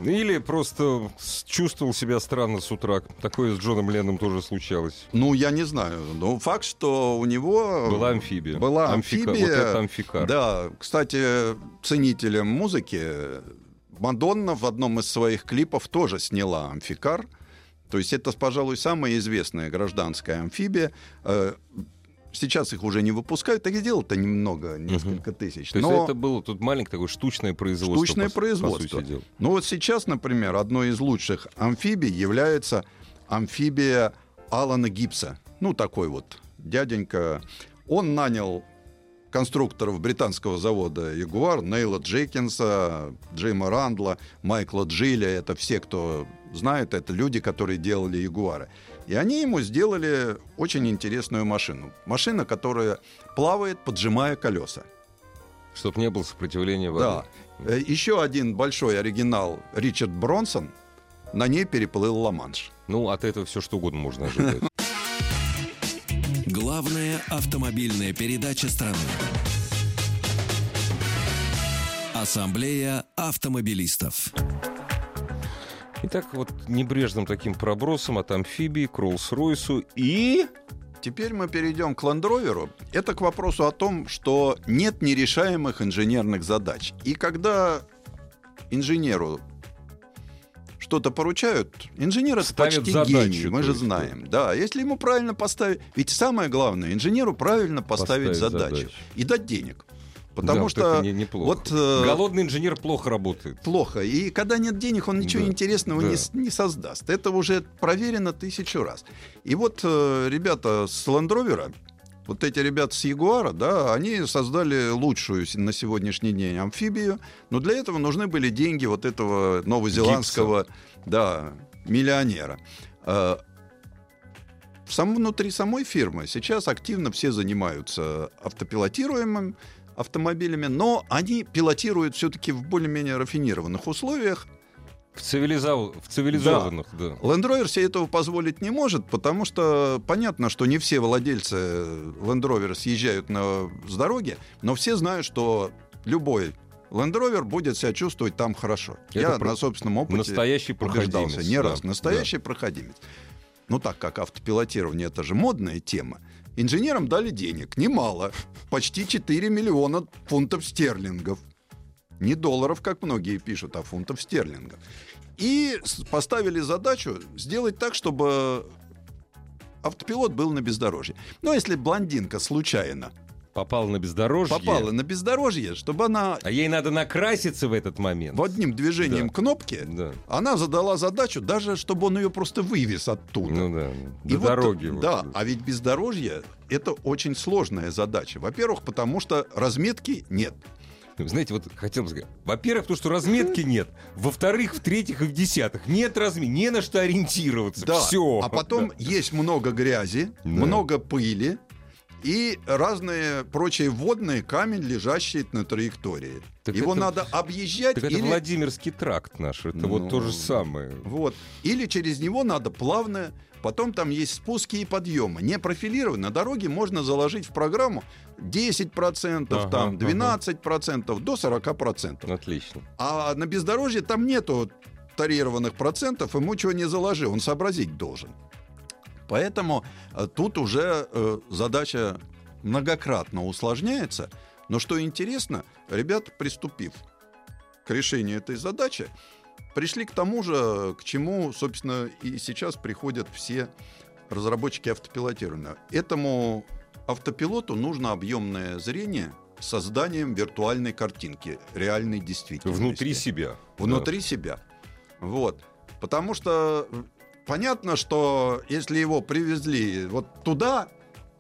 Или просто чувствовал себя странно с утра. Такое с Джоном Ленном тоже случалось. Ну, я не знаю. Но факт, что у него... Была амфибия. Была Амфика- амфибия. Вот это амфикар. Да, кстати, ценителям музыки Мадонна в одном из своих клипов тоже сняла амфикар. То есть это, пожалуй, самая известная гражданская амфибия. Сейчас их уже не выпускают, их сделал-то немного, несколько тысяч. То есть Но- это было тут маленькое такое штучное производство. Штучное по, по производство. сути дела. Ну вот сейчас, например, одной из лучших амфибий является амфибия Алана Гибса. Ну, такой вот дяденька. Он нанял конструкторов британского завода «Ягуар», Нейла Джекинса, Джима Рандла, Майкла Джилля. Это все, кто знает, это люди, которые делали «Ягуары». И они ему сделали очень интересную машину. Машина, которая плавает, поджимая колеса. Чтобы не было сопротивления воды. Да. Э, Еще один большой оригинал Ричард Бронсон на ней переплыл Ла-Манш. Ну, от этого все что угодно можно ожидать. Главная автомобильная передача страны. Ассамблея автомобилистов. Итак, вот небрежным таким пробросом от амфибии к Роллс-Ройсу и... Теперь мы перейдем к Ландроверу. Это к вопросу о том, что нет нерешаемых инженерных задач. И когда инженеру что-то поручают, инженер это Ставят почти задачу, гений, мы же знаем. Да, если ему правильно поставить... Ведь самое главное, инженеру правильно поставить, Поставить задачу. задачу. И дать денег. Потому Да, что не- неплохо. вот э, Голодный инженер плохо работает. плохо. И когда нет денег, он ничего Да, интересного да. не, не создаст. Это уже проверено тысячу раз. И вот э, ребята с Ландровера, вот эти ребята с Ягуара, да, они создали лучшую на сегодняшний день амфибию, но для этого нужны были деньги вот этого новозеландского, да, миллионера. Э, сам, внутри самой фирмы сейчас активно все занимаются автопилотируемым автомобилями, но они пилотируют все-таки в более-менее рафинированных условиях. В, цивилизов- в цивилизованных, да. Land Rover себе этого позволить не может, потому что понятно, что не все владельцы Land Rover съезжают на, с дороги, но все знают, что любой Land Rover будет себя чувствовать там хорошо. Это Я про- на собственном опыте Настоящий проходимец. не да, раз. Настоящий проходимец. Ну так как автопилотирование это же модная тема, инженерам дали денег немало, почти 4 миллиона фунтов стерлингов. Не долларов, как многие пишут, а фунтов стерлингов. И поставили задачу сделать так, чтобы автопилот был на бездорожье. Но если блондинка случайно Попал на бездорожье. попала на бездорожье, чтобы она А ей надо накраситься в этот момент. в одним движением Да. кнопки, Да. она задала задачу даже, чтобы он ее просто вывез оттуда. Ну да. И До вот, дороги. вот. Да, а ведь бездорожье — это очень сложная задача. Во-первых, потому что разметки нет. Знаете, вот хотел сказать. Во-первых, то, что разметки нет. Во-вторых, в-третьих и в-десятых. Нет разметки, не на что ориентироваться. Да. Все. А потом есть много грязи, Да. много пыли. И разные прочие водные камень, лежащие на траектории. Так Его это- надо объезжать Так это или... Владимирский тракт наш. Это Ну, вот то же самое. Вот. Или через него надо плавно. Потом там есть спуски и подъемы. Не профилированно. На дороге можно заложить в программу 10%, Ага, там, ага. 12%, до 40%. Отлично. А на бездорожье там нету тарированных процентов, ему чего не заложи, он сообразить должен. Поэтому э, тут уже э, задача многократно усложняется. Но что интересно, ребята, приступив к решению этой задачи, пришли к тому же, к чему, собственно, и сейчас приходят все разработчики автопилотирования. Этому автопилоту нужно объемное зрение созданием виртуальной картинки, реальной действительности. Внутри себя. Внутри себя. Вот. Потому что понятно, что если его привезли вот туда,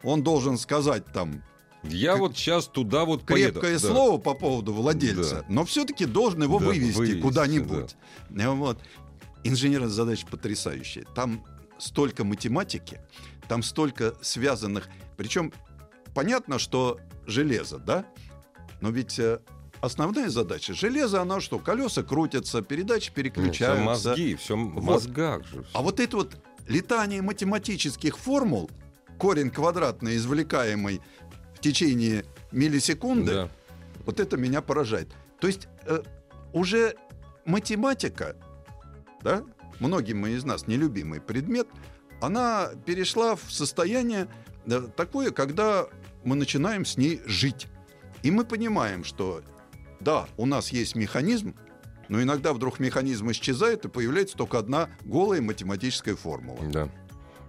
он должен сказать там Да. Я вот сейчас туда вот поеду. крепкое Да. слово по поводу владельца, Да. но все-таки должен его Да, вывести, вывести, куда-нибудь. Э, Вот. Инженерная задача потрясающая. Там столько математики, там столько связанных. Причем понятно, что железо, да? Но ведь э, основная задача железо, оно что? Колеса крутятся, передачи Ну, переключаются. мозги, все в Вот. мозгах же. А вот это вот летание математических формул, корень квадратный, извлекаемый в течение миллисекунды, Да. вот это меня поражает. То есть э, уже математика, да, многим из нас нелюбимый предмет, она перешла в состояние э, такое, когда мы начинаем с ней жить. И мы понимаем, что да, у нас есть механизм, но иногда вдруг механизм исчезает, и появляется только одна голая математическая формула. Да.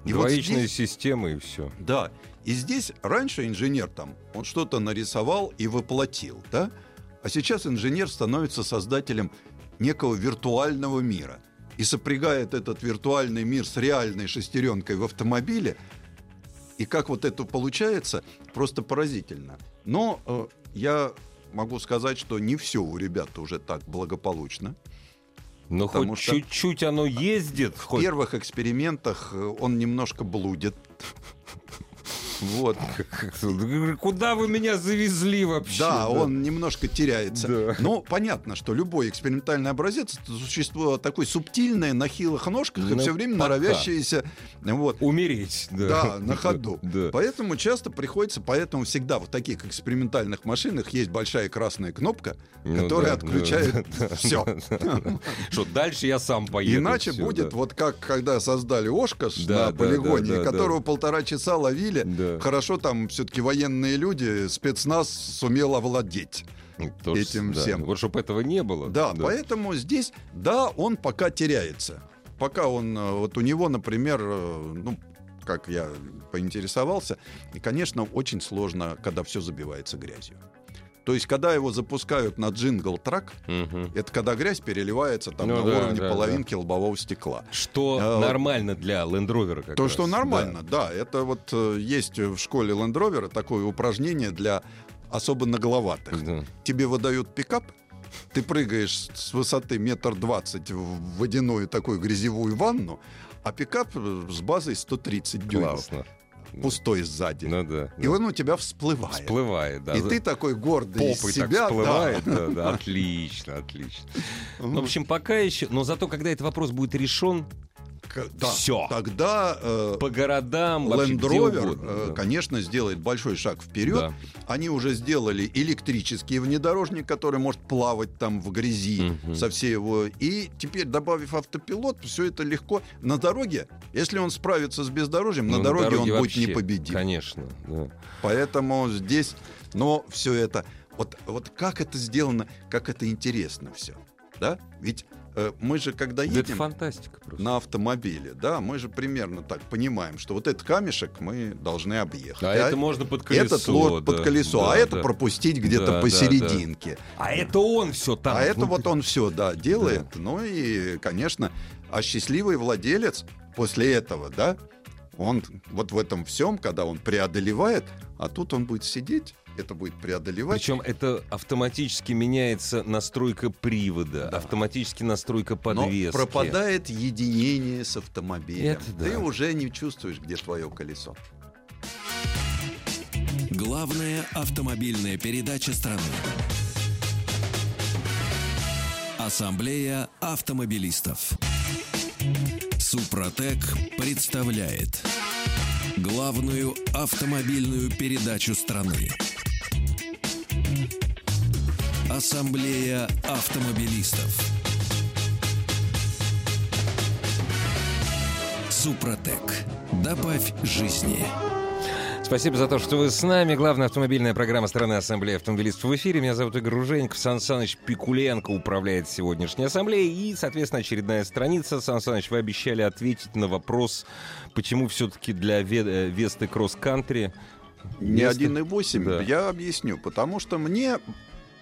И вот Двоичная здесь- система и все. Да, и здесь раньше инженер там, он что-то нарисовал и воплотил, да? А сейчас инженер становится создателем некого виртуального мира и сопрягает этот виртуальный мир с реальной шестеренкой в автомобиле. И как вот это получается, просто поразительно. Но э, я могу сказать, что не все у ребят уже так благополучно. Но хоть чуть-чуть оно ездит. В хоть- первых экспериментах э, он немножко блудит. Вот. Куда вы меня завезли вообще? Да, он немножко теряется. Да. Но понятно, что любой экспериментальный образец это существо такое субтильное на хилых ножках и Ну, все время пока. норовящееся. Вот. Умереть. Да, Да, на ходу. Да. Поэтому часто приходится, поэтому всегда в таких экспериментальных машинах есть большая красная кнопка, Ну которая да, отключает да, все. Что дальше я сам поеду. Иначе будет вот как когда создали Ошкаш на полигоне, которого полтора часа ловили. Да. Хорошо, там все-таки военные люди, спецназ сумел овладеть. Ну, тоже, этим да. всем. Вот чтобы этого не было. Да, поэтому здесь, да, он пока теряется. Пока он, э, вот у него, например, э, ну, как я поинтересовался, и, конечно, очень сложно, когда все забивается грязью. То есть, когда его запускают на jungle track, Мгм. это когда грязь переливается там Ну на да, уровне да, половинки лобового стекла. Что А, нормально для Land Rover как То, раз, что да. нормально, да. Это вот э, есть в школе Land Rover такое упражнение для особо нагловатых. Да. Тебе выдают пикап, ты прыгаешь с высоты метр двадцать в водяную такую грязевую ванну, а пикап э, с базой 130 дюймов, Классно. Пустой сзади. Ну да. И он у тебя всплывает. Всплывает, да. И ты такой гордый из попой так себя. всплывает. да. да, да. Отлично, отлично. Мгм. В общем, пока еще... Но зато, когда этот вопрос будет решен, да. всё. Тогда э, по городам, Land Rover, угодно, э, да. конечно, сделает большой шаг вперед. Да. Они уже сделали электрический внедорожник, который может плавать там в грязи Мгм. со всей его. И теперь, добавив автопилот, все это легко. На дороге, если он справится с бездорожьем, Ну, на дороге он будет вообще, непобедим. Конечно, да. Поэтому здесь, но все это, вот, вот как это сделано, как это интересно все, да? Ведь э, мы же, когда Да это едем фантастика просто. на автомобиле, да, мы же примерно так понимаем, что вот этот камешек мы должны объехать. А это можно под колесо. этот лорд под да, колесо, да, а это да. пропустить где-то Да, да, посерединке. А это он все там. А это вот он все, да, делает. Ну и, конечно, а счастливый владелец после этого, да, он вот в этом всем, когда он преодолевает, а тут он будет сидеть, это будет преодолевать. Причем это автоматически меняется настройка привода, Да. автоматически настройка Но подвески. пропадает единение с автомобилем. Это да. Ты уже не чувствуешь, где твое колесо. Главная автомобильная передача страны. Ассамблея автомобилистов. Супротек представляет главную автомобильную передачу страны. Ассамблея автомобилистов. Супротек. Добавь жизни. Спасибо за то, что вы с нами. Главная автомобильная программа страны Ассамблеи автомобилистов в эфире. Меня зовут Игорь Руженьков. Сан Саныч Пикуленко управляет сегодняшней ассамблеей. И, соответственно, очередная страница. Сан Саныч, вы обещали ответить на вопрос, почему все-таки для Ве- Весты кросс-кантри Не место- 1,8. Да. Я объясню. Потому что мне...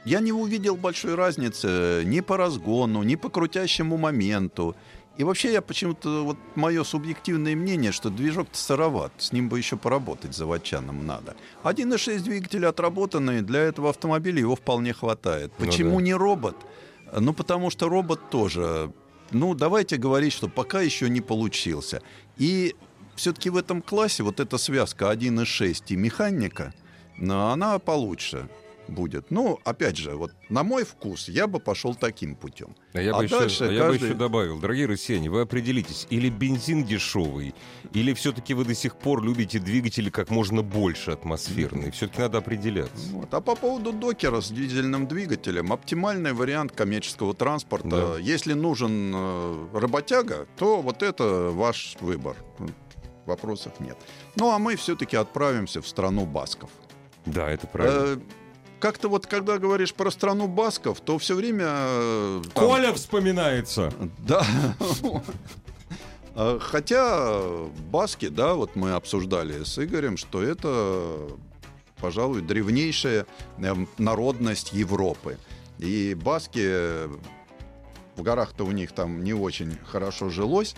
Я не увидел большой разницы ни по разгону, ни по крутящему моменту. И вообще я почему-то, вот мое субъективное мнение, что движок-то сыроват, с ним бы еще поработать заводчанам надо. 1.6 двигатель отработанный, для этого автомобиля его вполне хватает. Ну Почему да. не робот? Ну, потому что робот тоже, ну, давайте говорить, что пока еще не получился. И все-таки в этом классе вот эта связка 1.6 и механика, она получше будет. Ну, опять же, вот на мой вкус я бы пошел таким путем. А я, А бы, еще, а я бы каждый- еще добавил, дорогие россияне, вы определитесь, или бензин дешевый, или все-таки вы до сих пор любите двигатели как можно больше атмосферные. Все-таки надо определяться. Вот. А по поводу докера с дизельным двигателем, оптимальный вариант коммерческого транспорта. Да. Если нужен э, работяга, то вот это ваш выбор. Вопросов нет. Ну, а мы все-таки отправимся в страну басков. Да, это правильно. Э, Как-то вот, когда говоришь про страну басков, то все время... э, там- вспоминается. Да. Э, Хотя баски, да, вот мы обсуждали с Игорем, что это, пожалуй, древнейшая эм, народность Европы. И баски в горах-то у них там не очень хорошо жилось,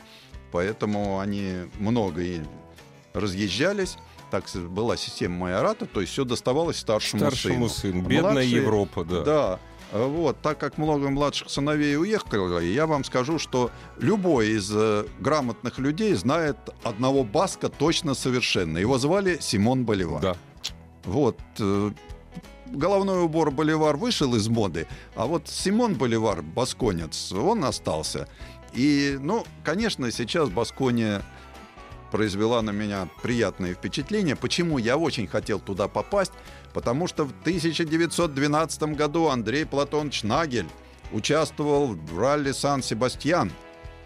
поэтому они много и разъезжались. Так была система майората, то есть все доставалось старшему, Старшему сыну. сыну. Бедная Младшие- Европа, да. Да. Э, Вот, так как много младших сыновей уехало, я вам скажу, что любой из э, грамотных людей знает одного баска точно совершенно. Его звали Симон Боливар. Да. Вот. э, Головной убор Боливар вышел из моды, а вот Симон Боливар, басконец, он остался. И, ну, конечно, сейчас Баскония произвела на меня приятное впечатление. Почему я очень хотел туда попасть? Потому что в 1912 году Андрей Платонович Нагель участвовал в ралли Сан-Себастьян.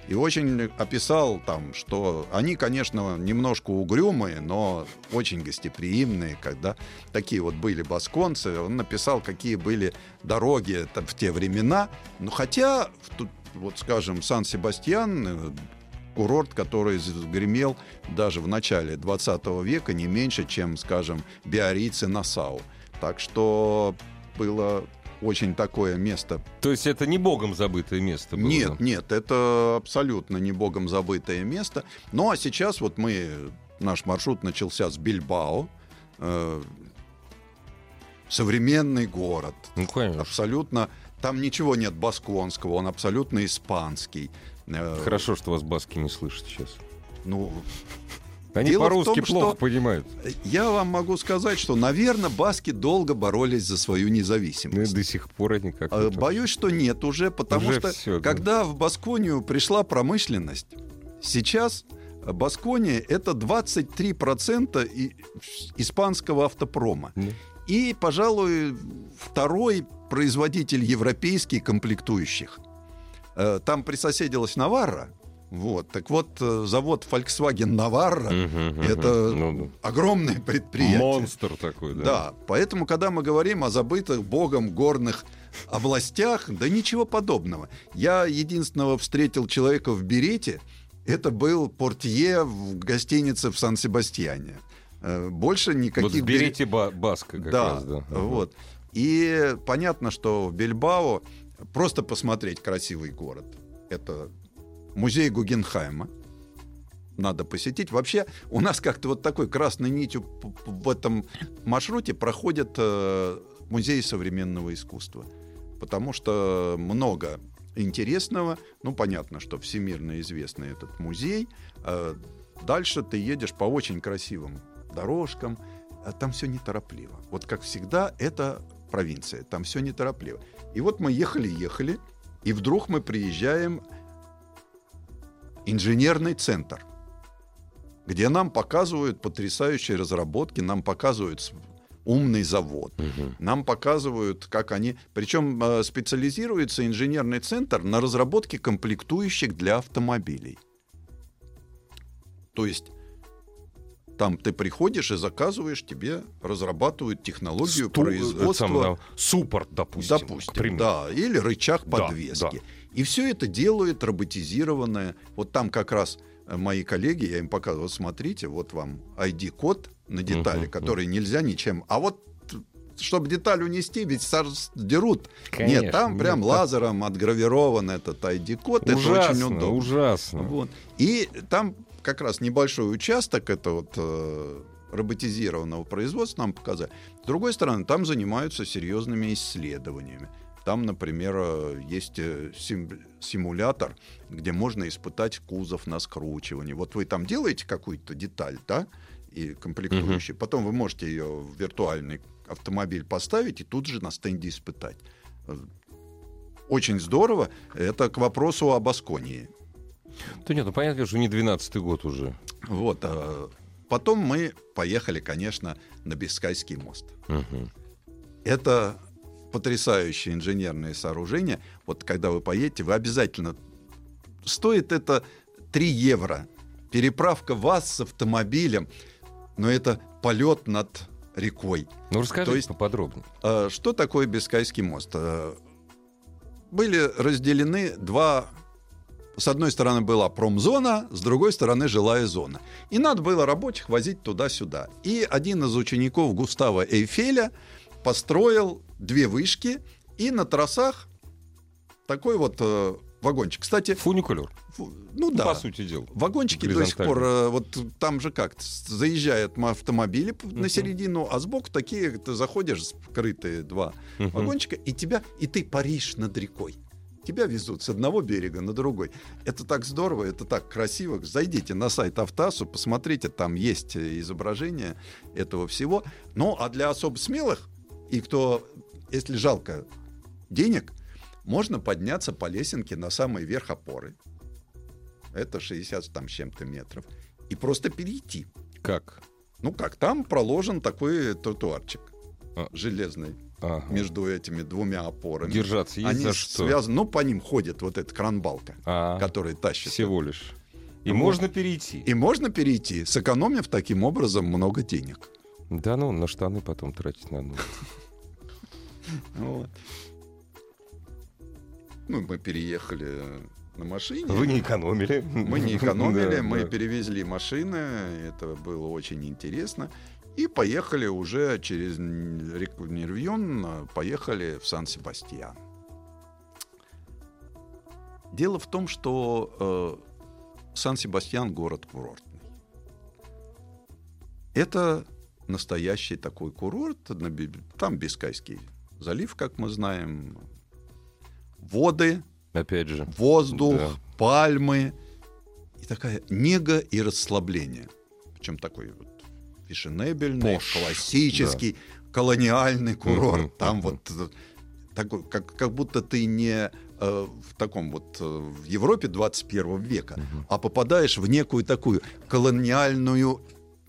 И очень описал там, что они, конечно, немножко угрюмые, но очень гостеприимные, когда такие вот были басконцы. Он написал, какие были дороги в те времена. Ну, хотя, вот, скажем, Сан-Себастьян, э, курорт, который гремел даже в начале 20 века не меньше, чем, скажем, Биарриц и Нассау. Так что было очень такое место То есть это не богом забытое место было? нет, нет, это абсолютно не богом забытое место. Ну а сейчас вот мы, наш маршрут начался с Бильбао, э, современный город, Ну, конечно. абсолютно, там ничего нет басконского, он абсолютно испанский. Э, Хорошо, что вас баски не слышат сейчас. Ну, Они по-русски плохо что- понимают. я вам могу сказать, что, наверное, баски долго боролись за свою Ну и независимость. до сих пор они как Э, Боюсь, что нет уже, потому Уже что да. когда в Басконию пришла промышленность, сейчас Баскония это 23% и- испанского автопрома. Да. И, пожалуй, второй производитель европейский комплектующих. Э, Там присоседилась Наварра. Вот. Так вот, э, завод Volkswagen Наварра Мгм, мгм. это Ну, огромное предприятие. монстр такой, да. Да, поэтому, когда мы говорим о забытых богом горных областях, да ничего подобного. Я единственного встретил человека в Берете, это был портье в гостинице в Сан-Себастьяне. Э, Больше никаких... Вот Берете ба- Баска как да, раз, да. вот. И понятно, что в Бильбао просто посмотреть красивый город. Это музей Гугенхайма. Надо посетить. Вообще, у нас как-то вот такой красной нитью в этом маршруте проходит э, музей современного искусства. Потому что много интересного. Ну, понятно, что всемирно известный этот музей. Э, Дальше ты едешь по очень красивым дорожкам. а там все неторопливо. Вот как всегда, это провинция, там все неторопливо. И вот мы ехали-ехали, и вдруг мы приезжаем инженерный центр, где нам показывают потрясающие разработки, нам показывают умный завод, нам показывают, как они... Причем э, специализируется инженерный центр на разработке комплектующих для автомобилей. То есть там ты приходишь и заказываешь, тебе разрабатывают технологию Сту- производства. это самое, Суппорт, допустим. Допустим, да, или рычаг Да, подвески. И все это делает роботизированное. Вот там как раз э, мои коллеги, я им показывал, вот смотрите, вот вам ID-код на детали, Мгм, который нельзя ничем. А вот чтобы деталь унести, ведь дерут. Конечно, нет, там прям нет, лазером отгравирован этот ID-код. Это Ужасно, очень удобно. ужасно. Вот. И там как раз небольшой участок, это вот э, роботизированного производства нам показали. С другой стороны, там занимаются серьезными исследованиями. Там, например, э, есть э, сим- симулятор, где можно испытать кузов на скручивании. Вот вы там делаете какую-то деталь, да, и комплектующую, потом вы можете ее в виртуальный автомобиль поставить и тут же на стенде испытать. Очень здорово. Это к вопросу об Асконии. Да нет, ну понятно, что не 12-й год уже. Вот. а, Потом мы поехали, конечно, на Бискайский мост. Мгм. Это потрясающее инженерное сооружение. Вот когда вы поедете, вы обязательно... Стоит это 3 евро. Переправка вас с автомобилем, но это полет над рекой. Ну расскажи То есть- поподробнее. А, Что такое Бискайский мост? А, Были разделены два... С одной стороны была промзона, с другой стороны жилая зона. И надо было рабочих возить туда-сюда. И один из учеников Густава Эйфеля построил две вышки, и на трассах такой вот э, вагончик. Кстати, Фуникулер, фу- ну да. по сути дела. Вагончики до сих пор, э, вот там же как, заезжают автомобили п- на середину, а сбоку такие, ты заходишь, скрытые два Мгм. вагончика, и тебя, и ты паришь над рекой. Тебя везут с одного берега на другой. Это так здорово, это так красиво. Зайдите на сайт Автасу, посмотрите, там есть э, изображение этого всего. Ну, а для особо смелых, и кто, если жалко денег, можно подняться по лесенке на самый верх опоры. Это 60 там с чем-то метров. И просто перейти. Как? Ну как, там проложен такой тротуарчик А. железный Ага. между этими двумя опорами. Держаться есть Они за что? связаны, ну, по ним ходит вот эта кранбалка, А, которая тащит. всего лишь. И Вот. можно перейти. И можно перейти, сэкономив таким образом много денег. Да ну, на штаны потом тратить надо. Вот. Ну, мы переехали на машине. Вы не экономили. Мы не экономили, Да, мы да. перевезли машины, это было очень интересно. И поехали уже через реку Нервьон, поехали в Сан-Себастьян. Дело в том, что э, Сан-Себастьян город-курортный. Это настоящий такой курорт, там Бискайский залив, как мы знаем, воды, Опять же. воздух, Да. пальмы и такая нега и расслабление. Причем такой вот фешенебельный, Пош, классический, колониальный курорт. Мгм, Там мгм. вот э, такой, как, как будто ты не э, в таком вот э, в Европе 21 века, а попадаешь в некую такую колониальную,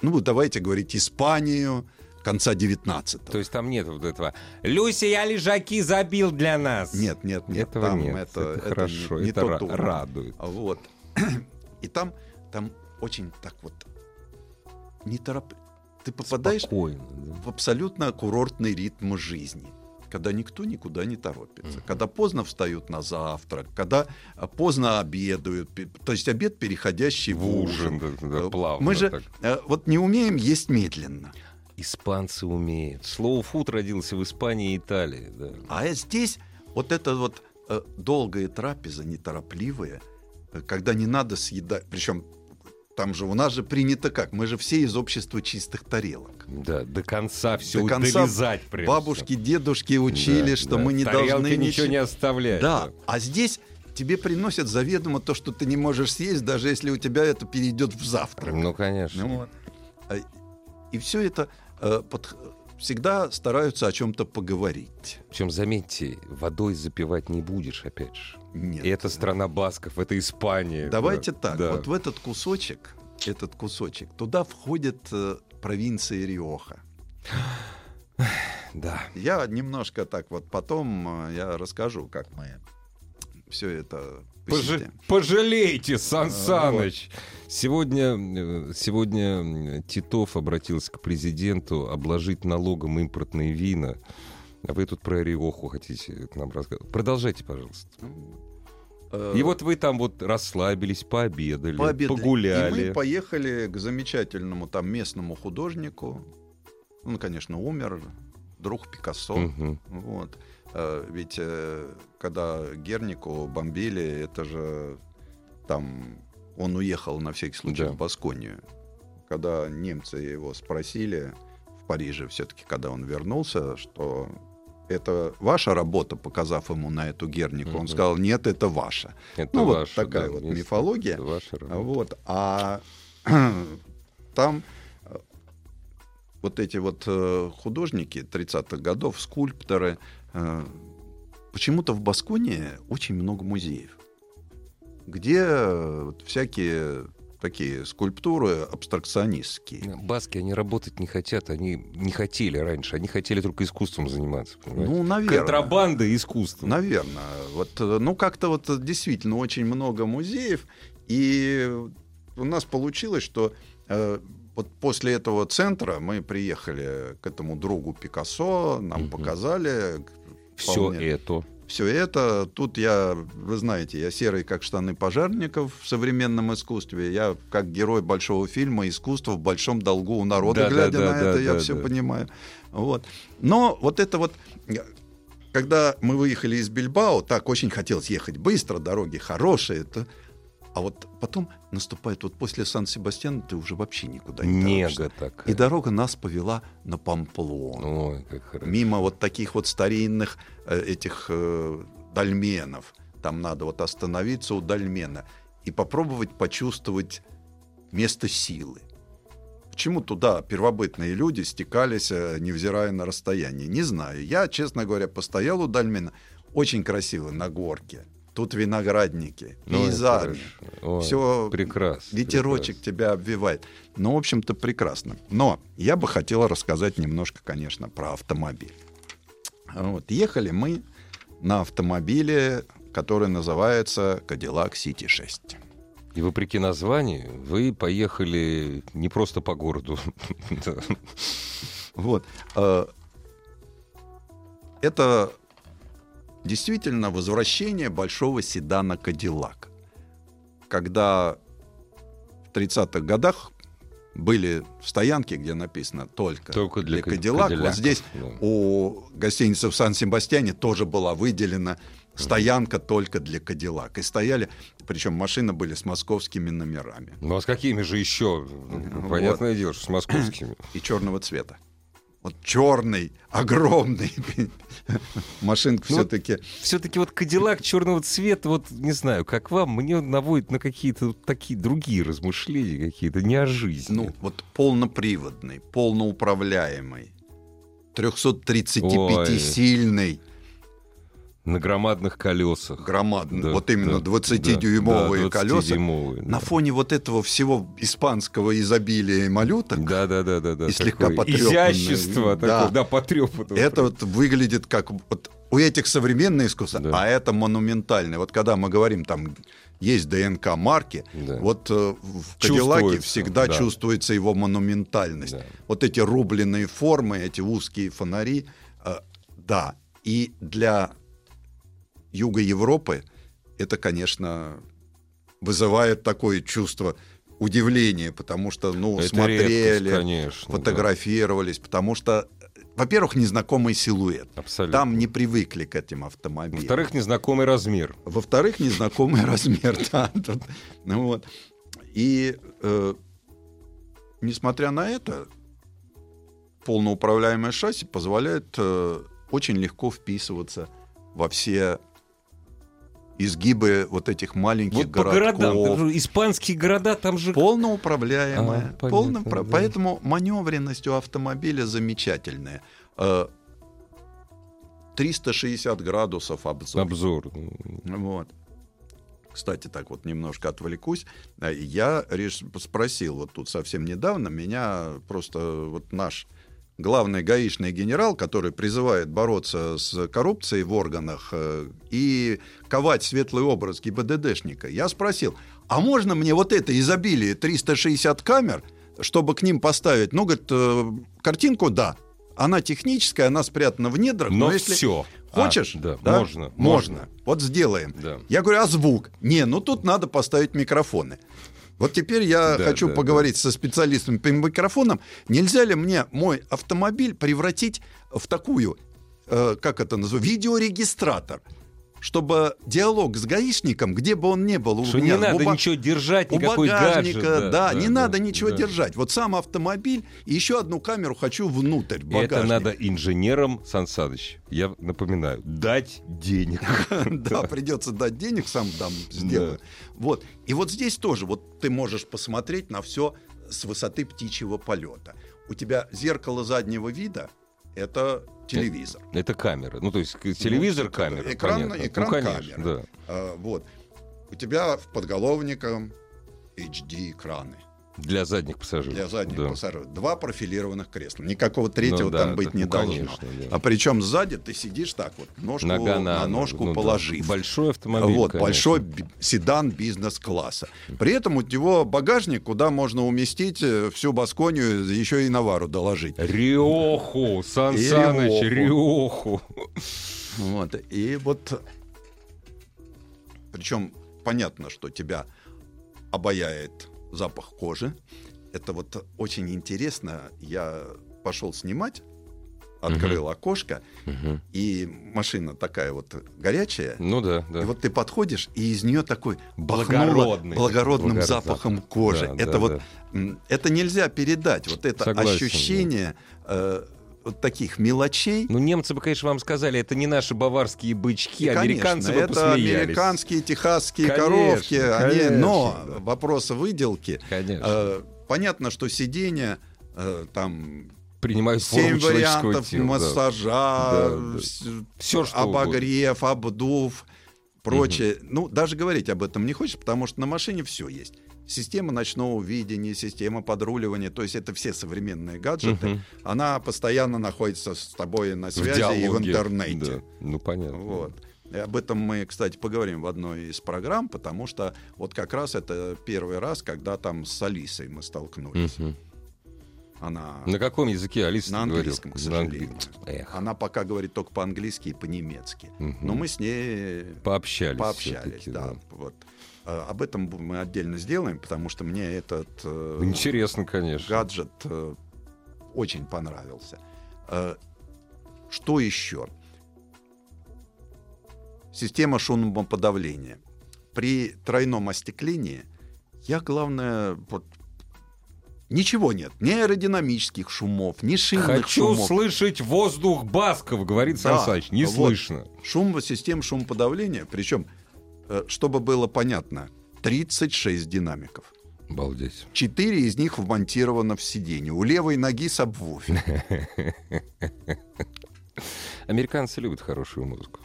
ну давайте говорить, Испанию конца 19 То есть там нет вот этого. Люся, я лежаки забил для нас. Нет, нет, нет. Этого там нет. Это, Это это хорошо, Не, не это тот ра- радует. Вот. И там, там очень так вот неторопливо. Ты попадаешь Спокойно. да. в абсолютно курортный ритм жизни, когда никто никуда не торопится, когда поздно встают на завтрак, когда а, поздно обедают, то есть обед, переходящий в, В ужин, ужин. да, да, Э, плавно Мы же так. э, вот не умеем есть медленно. Испанцы умеют. Слово фуд родился в Испании и Италии. Да. А здесь вот эта вот э, долгая трапеза, неторопливая, э, когда не надо съедать, причем там же у нас же принято как, мы же все из общества чистых тарелок. Да, до конца все До конца долезать прям Бабушки, дедушки учили, Да, что да. мы не Тарелки должны ничего не оставлять. Да, а здесь тебе приносят заведомо то, что ты не можешь съесть, даже если у тебя это перейдет в завтрак. Ну, конечно. Ну вот. А, И все это э, под- всегда стараются о чем-то поговорить. Причем, заметьте, водой запивать не будешь, опять же. Нет. И это страна басков, это Испания. Давайте да. так, Да. вот в этот кусочек, этот кусочек, туда входит э, провинция Риоха. Да. Я немножко так вот потом э, я расскажу, как мы все это Посетим. Пожалейте, Сан А, Саныч. Сегодня, э, сегодня Титов обратился к президенту обложить налогом импортные вина. А вы тут про Риоху хотите нам рассказать. Продолжайте, пожалуйста. Э, И вот вы там вот расслабились, пообедали, пообедали. погуляли. И мы поехали к замечательному там местному художнику. Он, конечно, умер, друг Пикассо. Мгм. Вот. Э, Ведь когда Гернику бомбили, это же там он уехал на всякий случай Да. в Басконию. Когда немцы его спросили в Париже, все-таки, когда он вернулся, что это ваша работа, показав ему на эту Гернику, он Мгм. сказал, нет, это ваша. Это ну, вот ваша, такая да, вот мифология. Это ваша работа. Вот. А там э, вот эти вот э, художники 30-х годов, скульпторы, э, почему-то в Басконии очень много музеев, где э, вот всякие такие скульптуры абстракционистские. Баски, они работать не хотят, они не хотели раньше, они хотели только искусством заниматься. понимаете? Ну, наверное. Контрабанда и искусство. Наверное. Вот, э, ну, как-то вот э, действительно очень много музеев. И у нас получилось, что э, вот после этого центра мы приехали к этому другу Пикассо, нам Мгм. показали Все вполне. это. все это. Тут я, вы знаете, я серый как штаны пожарников в современном искусстве. Я как герой большого фильма «Искусство в большом долгу у народа», Да, да, глядя да, на да, это, я да, все да. понимаю. Вот. Но вот это вот... Когда мы выехали из Бильбао, так очень хотелось ехать быстро, дороги хорошие. Это... А вот потом наступает, вот после Сан-Себастьяна ты уже вообще никуда не торопишься. Нега такая. И дорога нас повела на Памплону Ой, как хорошо. мимо вот таких вот старинных э, этих э, дольменов. Там надо вот остановиться у дольмена и попробовать почувствовать место силы. Почему туда первобытные люди стекались, э, невзирая на расстояние? Не знаю. Я, честно говоря, постоял у дольмена. Очень красиво, на горке. Тут виноградники, Ну, пейзажи. Ой, Все прекрасно. Ветерочек тебя обвивает. Ну, в общем-то, прекрасно. Но я бы хотел рассказать немножко, конечно, про автомобиль. Вот. Ехали мы на автомобиле, который называется Cadillac City 6. И вопреки названию, вы поехали не просто по городу. Вот. Э, Это действительно возвращение большого седана Cadillac. Когда в 30-х годах были стоянки, где написано только, Только для для ка- Cadillac. Вот здесь да. у гостиницы в Сан-Себастьяне тоже была выделена стоянка только для Cadillac. И стояли, причем машины были с московскими номерами Ну а с какими же еще? Понятное дело, что с московскими. и черного цвета. Вот черный, огромный машинка Ну, все-таки. Все-таки вот Кадиллак черного цвета, вот не знаю, как вам, мне наводит на какие-то вот такие другие размышления, какие-то не о жизни. Ну, вот полноприводный, полноуправляемый, 335-сильный, на громадных колесах. громадный, Да, вот именно да, 20-дюймовые да, колеса. 20-дюймовые, На да. фоне вот этого всего испанского изобилия и малюток, Да, да, да, да, да. И слегка. Изящество, Да. такое, да, потрепанное. это вот выглядит как вот у этих современное искусство, Да. а это монументальное. Вот когда мы говорим, там есть ДНК марки, Да. вот э, в Кадиллаке всегда да. чувствуется его монументальность. Да. Вот эти рубленые формы, эти узкие фонари, э, да. И для Юга Европы это, конечно, вызывает такое чувство удивления, потому что, ну, Это смотрели, редкость, конечно, да. фотографировались, потому что, во-первых, незнакомый силуэт. Абсолютно. Там не привыкли к этим автомобилям. Во-вторых, незнакомый размер. Во-вторых, незнакомый размер. да, ну вот. И э, несмотря на это, полноуправляемое шасси позволяет э, очень легко вписываться во все изгибы вот этих маленьких Вот по городков. городам. там же испанские города, там же... Полноуправляемая. А, понятно, полноупра- да. Поэтому маневренность у автомобиля замечательная. Э, 360 градусов обзор. Обзор. Вот. Кстати, так вот немножко отвлекусь. А, Я спросил вот тут совсем недавно, меня просто вот наш главный гаишный генерал, который призывает бороться с коррупцией в органах э, и ковать светлый образ ГИБДДшника, я спросил, а можно мне вот это изобилие 360 камер, чтобы к ним поставить, ну, говорит, э, картинку, да, она техническая, она спрятана в недрах, но, Но если все. хочешь, да, да, можно. можно, вот сделаем. Да. Я говорю, а звук? Не, ну тут надо поставить микрофоны. Вот теперь я Да, хочу да, поговорить со специалистами по микрофонам. Нельзя ли мне мой автомобиль превратить в такую, э, как это называется, видеорегистратор, чтобы диалог с гаишником, где бы он ни был, у Что меня не надо у ничего держать, у никакой багажника, гаджет. да, не надо ничего да. держать. Вот сам автомобиль и еще одну камеру хочу внутрь И Это багажник. надо инженерам, Сан Саныч, я напоминаю, дать денег. Да, придется дать денег, сам дам, сделаю. Вот. И вот здесь тоже, вот ты можешь посмотреть на все с высоты птичьего полета. У тебя зеркало заднего вида — это телевизор. Это камера. Ну, то есть к- телевизор, Ну, камера. экран- понятно. экран ну, конечно, камера. да. А, вот. У тебя в подголовником HD-экраны Для задних пассажиров. для задних да. пассажиров. Два профилированных кресла. Никакого третьего Ну да, там быть да, не ну, должно. конечно, да. А причем сзади ты сидишь так вот, ножку Нога на, на ножку ну да. положив. Большой автомобиль. Вот, конечно. большой седан бизнес-класса. При этом у него багажник, куда можно уместить э, всю Басконию, еще и Навару доложить. Риоху, Сан И Саныч, Риоху. Риоху. Вот. И вот, причем понятно, что тебя обаяет запах кожи. Это вот очень интересно. Я пошел снимать, открыл окошко, Мгм. и машина такая вот горячая. Ну да, да. И вот ты подходишь, и из нее такой Благородный. благородным Благородный запахом запах. кожи. Да, это да, вот да. это нельзя передать. Вот это Согласен, ощущение э, вот таких мелочей. Ну, немцы бы, конечно, вам сказали, это не наши баварские бычки, И, американцы конечно, бы это посмеялись. американские, техасские Конечно, коровки, они, конечно, но да. вопрос выделки. Конечно. э, понятно, что сиденье э, там Принимают семь вариантов тела, массажа, Да, да. Всё, что обогрев, обдув, прочее. Ну, даже говорить об этом не хочешь, потому что на машине все есть. Система ночного видения, система подруливания, то есть это все современные гаджеты. Мгм. Она постоянно находится с тобой на В связи и в интернете. Да. Ну, понятно. Вот. И об этом мы, кстати, поговорим в одной из программ, потому что вот как раз это первый раз, когда там с Алисой мы столкнулись. Мгм. Она, На каком языке Алиса На говорил? английском, к На сожалению. английском. Эх, она пока говорит только по-английски и по-немецки. Мгм. Но мы с ней пообщались. пообщались, всё-таки, да. Вот. А, Об этом мы отдельно сделаем, потому что мне этот э, Интересно, конечно. гаджет э, очень понравился. Э, Что еще? Система шумоподавления. При тройном остеклении я, главное, вот, ничего нет. Ни аэродинамических шумов, ни шинных Хочу шумов. слышать воздух Басков, говорит Да, Сан Саныч. Не вот. слышно. Шум, систем шумоподавления, причем, э, чтобы было понятно, 36 динамиков. Обалдеть. Четыре из них вмонтировано в сиденье. У левой ноги сабвуфер. Американцы любят хорошую музыку.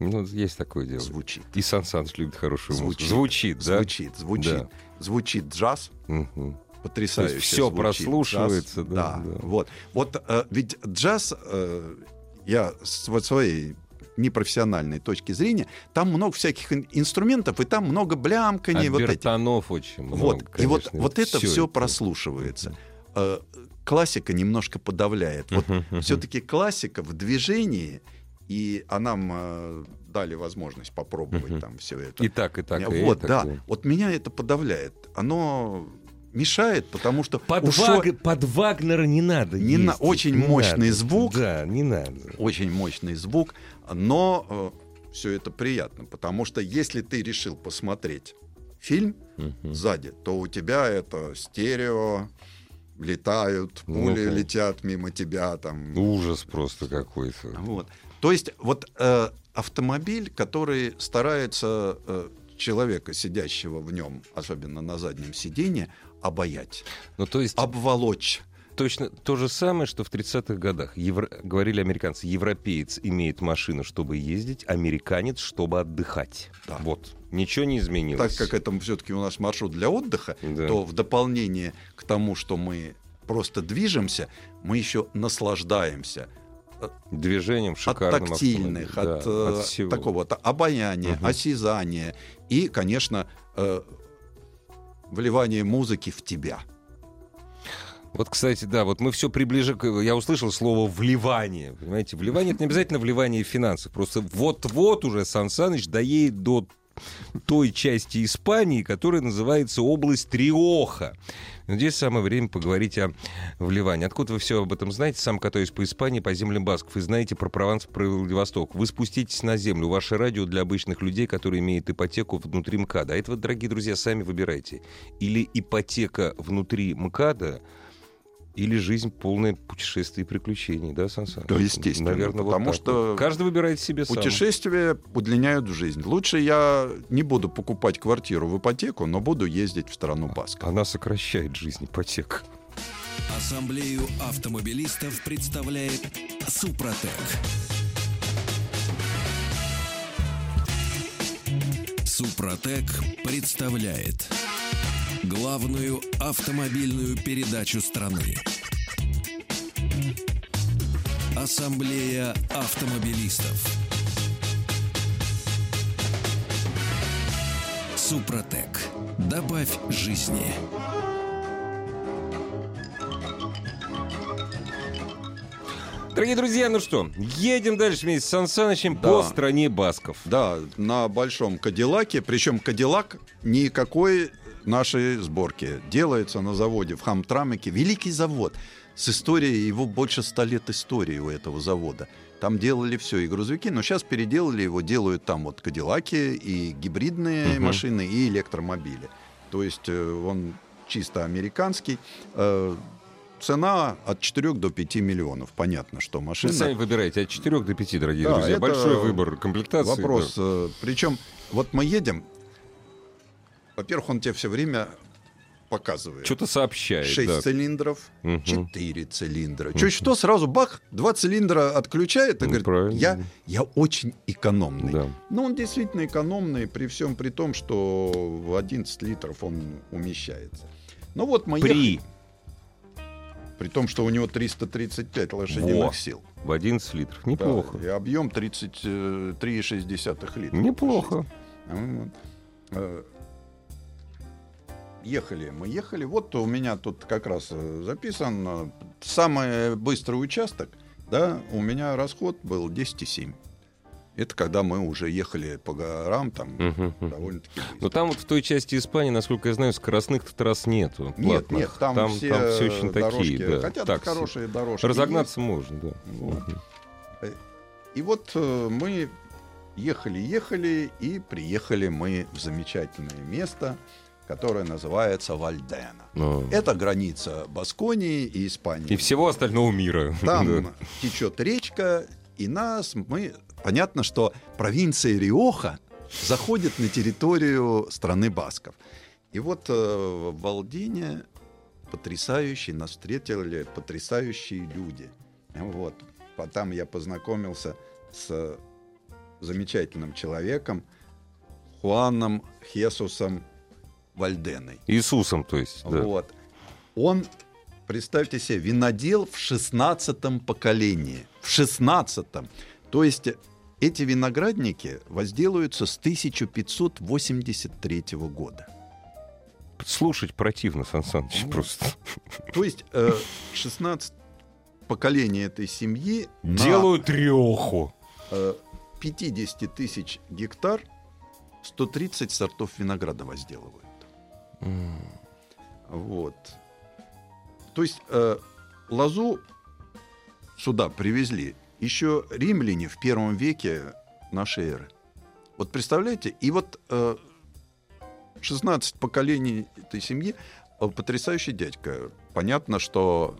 Ну, есть такое дело. Звучит. И Сан Саныч любит хорошую Звучит. музыку. Звучит, да? Звучит, звучит. Да. Звучит джаз, Мгм. потрясающе. Всё звучит. прослушивается, Джаз, да, да. Вот, вот э, ведь джаз, э, я с вот своей непрофессиональной точки зрения, там много всяких ин- инструментов, и там много блямканий. Вот, этих. Очень много, вот. и вот, конечно. вот это все это. прослушивается. Э, классика немножко подавляет. Вот все-таки классика в движении, и а нам э, дали возможность попробовать там все это. И так, и так, и вот, это, да. Вот меня это подавляет. Оно мешает, потому что Под, уж Ваг- под Вагнера не надо Не на- ездить, очень не мощный надо. звук. Да, не надо. очень мощный звук, но все это приятно, потому что если ты решил посмотреть фильм Мгм. сзади, то у тебя это стерео, летают, Ну, пули конечно. летят мимо тебя там. Ужас просто какой-то. Вот. То есть вот э, автомобиль, который старается э, человека, сидящего в нем, особенно на заднем сиденье, обаять, Ну, то есть обволочь. точно то же самое, что в 30-х годах. Евро- Говорили американцы, европеец имеет машину, чтобы ездить, американец, чтобы отдыхать. Да. Вот. Ничего не изменилось. Так как это все-таки у нас маршрут для отдыха, Да. то в дополнение к тому, что мы просто движемся, мы еще наслаждаемся Движением от шикарным тактильных, автомобилем. от, Да, э, от всего. такого обаяния, Мгм. осязания и, конечно, э, вливание музыки в тебя. Вот, кстати, да, вот мы все приближаем... Я услышал слово «вливание». Понимаете, вливание — это не обязательно вливание финансов. Просто вот-вот уже Сан Саныч доедет до той части Испании, которая называется область Триоха. Но здесь самое время поговорить о вливании. Откуда вы все об этом знаете? Сам катаюсь по Испании, по землям Басков, и знаете про Прованс, про Владивосток. Вы спуститесь на землю. Ваше радио для обычных людей, которые имеют ипотеку внутри МКАДа. А это, дорогие друзья, сами выбирайте. Или ипотека внутри МКАДа, или жизнь полная путешествий и приключений, да, Сан Саныч? Да, естественно, Наверное, вот потому так что вот. Каждый выбирает себе сам. Путешествия удлиняют жизнь. Лучше я не буду покупать квартиру в ипотеку, но буду ездить в страну Басков. Она сокращает жизнь ипотека. Ассамблею автомобилистов представляет Супротек. Супротек представляет главную автомобильную передачу страны. Ассамблея автомобилистов. Супротек. Добавь жизни. Дорогие друзья, ну что, едем дальше вместе с Сан Санычем Да. по стране Басков. Да, на большом Кадиллаке, причем Кадиллак никакой нашей сборки. Делается на заводе в Хамтрамике. Великий завод с историей, его больше ста лет истории у этого завода. Там делали все, и грузовики, но сейчас переделали его, делают там вот Кадиллаки, и гибридные Мгм. машины, и электромобили. То есть э, он чисто американский. Э, Цена от 4 до 5 миллионов. Понятно, что Вы машина... сами выбираете от 4 до 5, дорогие Да, друзья. Большой выбор комплектации. Вопрос. да. э, Причем, вот мы едем, во-первых, он тебе все время показывает. Что-то сообщает. 6 да. цилиндров, Мгм. 4 цилиндра. Чуть что, сразу бах, два цилиндра отключает и Ну, говорит, правильно. я, я очень экономный. Да. Но он действительно экономный, при всем при том, что в 11 литров он умещается. Ну вот мы При при том, что у него 335 лошадиных Во. сил. в 11 литров. Да, Неплохо. и объем 33,6 литра. Неплохо. Вот. Э, Ехали, мы ехали. Вот у меня тут как раз э, записан э, самый быстрый участок. Да, у меня расход был 10,7. Это когда мы уже ехали по горам, там мгм. довольно-таки быстро. Но там вот в той части Испании, насколько я знаю, скоростных трасс нету. Нет, платных. нет, там, там, все, там все очень дорожки, такие, да. хотя такси. хорошие дорожки. Разогнаться можно, да. Вот. Есть. И вот э, мы ехали, ехали, и приехали мы в замечательное место, которое называется Вальдена. Ну, Это граница Басконии и Испании. И всего остального мира. Там течет речка, и нас мы... Понятно, что провинция Риоха заходит на территорию страны Басков. И вот э, в Валдине потрясающие нас встретили потрясающие люди. Вот. Потом я познакомился с замечательным человеком Хуаном Хесусом Вальденой. Иисусом, то есть. да. Вот. Он, представьте себе, винодел в 16 поколении. В 16 То есть эти виноградники возделываются с 1583 года. Слушать противно, Сан Саныч, Ну, просто. То есть э, 16 поколений этой семьи на, Делают реху. э, 50 тысяч гектар 130 сортов винограда возделывают. Вот. То есть э, лозу сюда привезли еще римляне в первом веке нашей эры. Вот представляете, и вот э, 16 поколений этой семьи, э, потрясающий дядька. Понятно, что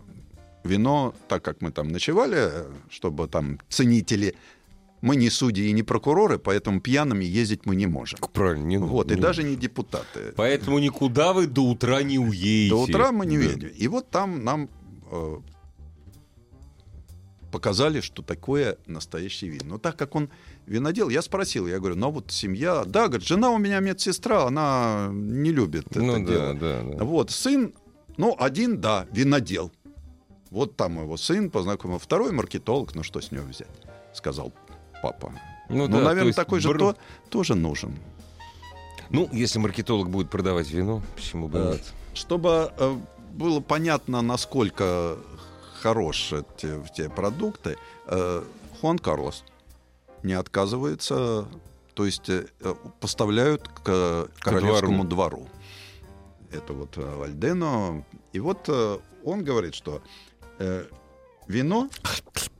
вино, так как мы там ночевали, э, чтобы там ценители мы не судьи и не прокуроры, поэтому пьяными ездить мы не можем. Правильно, не Вот, и не- даже не депутаты. Поэтому никуда вы до утра не уедете. До утра мы не Да. едем. И вот там нам э, показали, что такое настоящий вин. Но так как он винодел, я спросил, я говорю, ну вот семья, да, говорит, жена у меня медсестра, она не любит Ну это да, дело. да, да. Вот, сын, ну, один, да, винодел. Вот там его сын познакомил. Второй маркетолог, ну что с него взять, сказал папа. Ну, Ну, да, то наверное, есть такой же бр- то, тоже нужен. Ну, если маркетолог будет продавать вино, почему бы нет? Чтобы э, было понятно, насколько хороши те, те продукты, э, Хуан Карлос не отказывается, то есть э, поставляют к королевскому двору. Это вот Вальдено. И вот он говорит, что вино,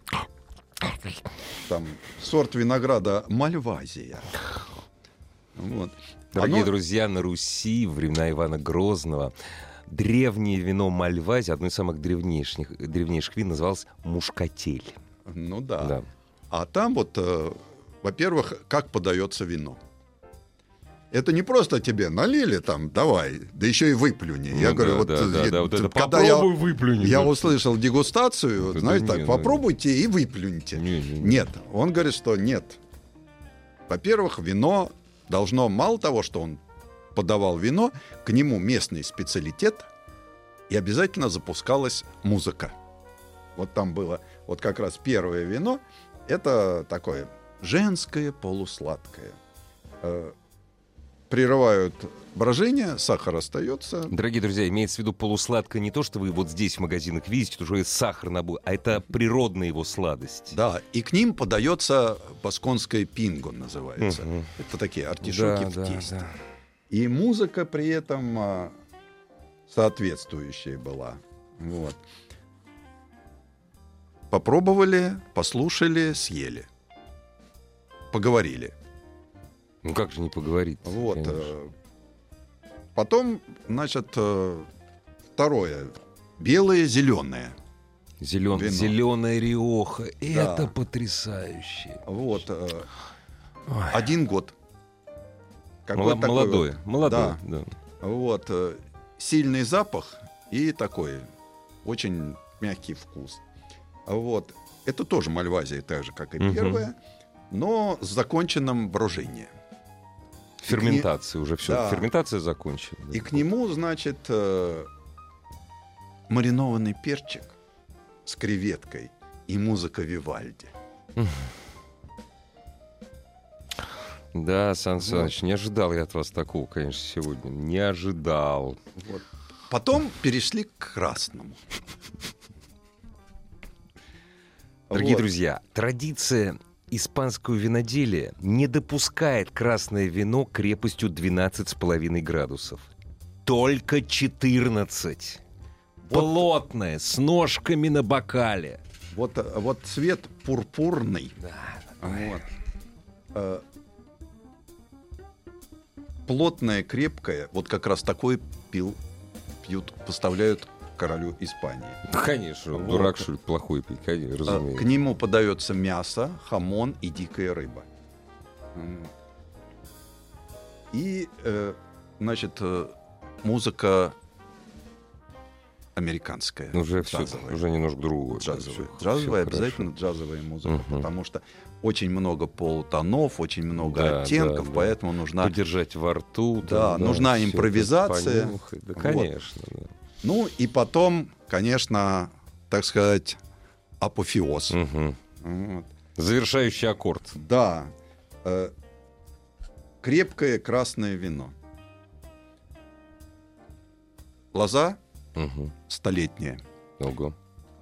там сорт винограда Мальвазия. Вот. Дорогие Оно- друзья, на Руси, времена Ивана Грозного, древнее вино Мальвази, одно из самых древнейших, древнейших вин, называлось мушкатель. Ну да. Да. А там вот, э, во-первых, как подается вино. Это не просто тебе налили там, давай, да еще и выплюни. я Ну говорю, да, вот, да, да, э, да, вот это когда я, выплюнь. я услышал дегустацию, Это знаете, не, так, ну, попробуйте и выплюньте. Не, не, не. Нет, он говорит, что нет. Во-первых, вино должно, мало того, что он подавал вино, к нему местный специалитет, и обязательно запускалась музыка. Вот там было, вот как раз первое вино, это такое женское полусладкое. Прерывают брожение, сахар остается. Дорогие друзья, имеется в виду полусладкое не то, что вы вот здесь в магазинах видите, тут уже сахар набор, а это природная его сладость. Да, и к ним подается басконское пинго, называется. Мгм. Это такие артишоки Да, в да, тесте. да. И музыка при этом а, соответствующая была. Вот. Попробовали, послушали, съели. Поговорили. Ну как же не поговорить? Вот. конечно. э, Потом, значит, э, второе. Белое, зеленое. Зелен... вино. Зеленая риоха. Это Да. потрясающе. Вот. э, Ой. Один год. Какой Мало- такой молодое. вот- Молодое, Да. да. Вот. Сильный запах и такой очень мягкий вкус. Вот. Это тоже Мальвазия, так же, как и Мгм. первая, но с законченным брожением. Ферментация уже все. Да. Ферментация закончена. И к нему, значит, э, маринованный перчик с креветкой и музыка Вивальди. Да, Сан Саныч, не ожидал я от вас такого, конечно, сегодня. Не ожидал. Вот. Потом перешли к красному. Дорогие Вот. друзья, традиция испанского виноделия не допускает красное вино крепостью 12,5 градусов. Только 14. Плотное, с ножками на бокале. Вот, вот цвет пурпурный. Да. Вот. Э, Плотное, крепкое, вот как раз такой пил, пьют, поставляют королю Испании. Конечно, он Вот. дурак, что ли, плохой пить, конечно, Э, разумеется. К нему подается мясо, хамон и дикая рыба. И, э, значит, э, музыка американская. Ну, Уже все, джазовая. уже немножко другое. Джазовая. Всё- Джазовая, всё обязательно джазовая музыка, Мгм. потому что очень много полутонов, очень много Да, оттенков, да, да. поэтому нужна... Подержать во рту. Да, нужна всё это импровизация. понюхать. Да, Вот. конечно. да. Ну и потом, конечно, так сказать, апофеоз. Мгм. Вот. Завершающий аккорд. Да. Э, крепкое красное вино. Лоза Мгм. столетняя. Ого.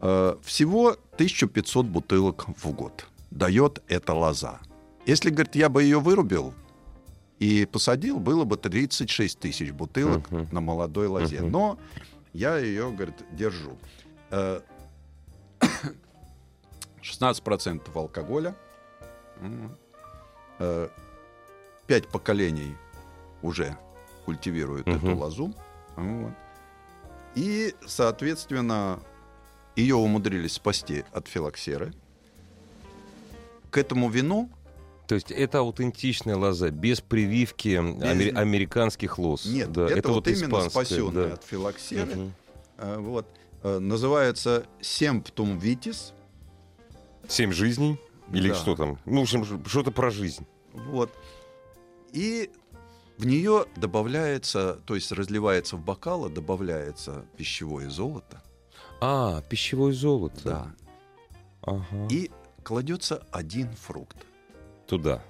Э, всего 1500 бутылок в год дает эта лоза. Если, говорит, я бы ее вырубил и посадил, было бы 36 тысяч бутылок Мгм. на молодой лозе. Мгм. Но я ее, говорит, держу. Э, 16% алкоголя. М. Э, Пять поколений уже культивируют эту Мгм. лозу. Вот. И, соответственно, ее умудрились спасти от филоксеры. к этому вину То есть это аутентичная лоза, без прививки амери- американских лоз. нет, Да, это, вот, именно испанская, спасенная да. от филоксеры. Э, вот. Э, Называется Семптум Витис. Семь жизней? Или Да. что там? Ну, в общем, что-то про жизнь. Вот. И в нее добавляется, то есть разливается в бокалы, добавляется пищевое золото. А, пищевое золото. Да. Ага. И кладется один фрукт. Туда,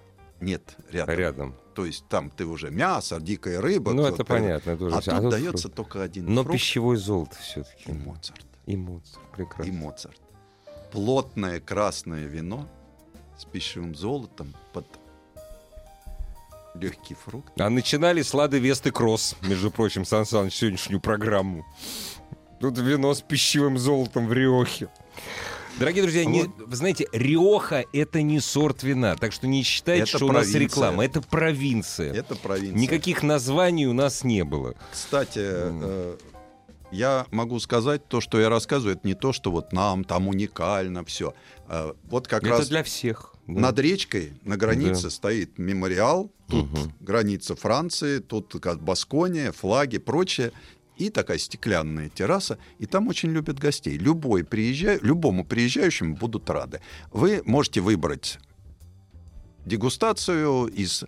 Нет, рядом. рядом. То есть там ты уже мясо, дикая рыба. ну, это понятно. это уже А всё. тут тут дается фрукт. только один Но фрукт пищевое золото все-таки. и Моцарт. И Моцарт. И Прекрасно. Моцарт. Плотное красное вино с пищевым золотом под легкий фрукт. А начинали с Лады Весты Кросс, между прочим, Сан Саныч, сегодняшнюю программу. Тут вино с пищевым золотом в Риохе. Дорогие друзья, не- вы знаете, Риоха — это не сорт вина, так что не считайте, Это что у нас провинция. реклама. Это провинция. Это провинция. Никаких названий у нас не было. Кстати, э, я могу сказать, то, что я рассказываю, это не то, что вот нам там уникально все. вот как это раз для всех. да. над речкой на границе Да. стоит мемориал, тут Мгм. граница Франции, тут Баскония, флаги, прочее. И такая стеклянная терраса, и там очень любят гостей. Любой приезжай, любому приезжающему будут рады. Вы можете выбрать дегустацию из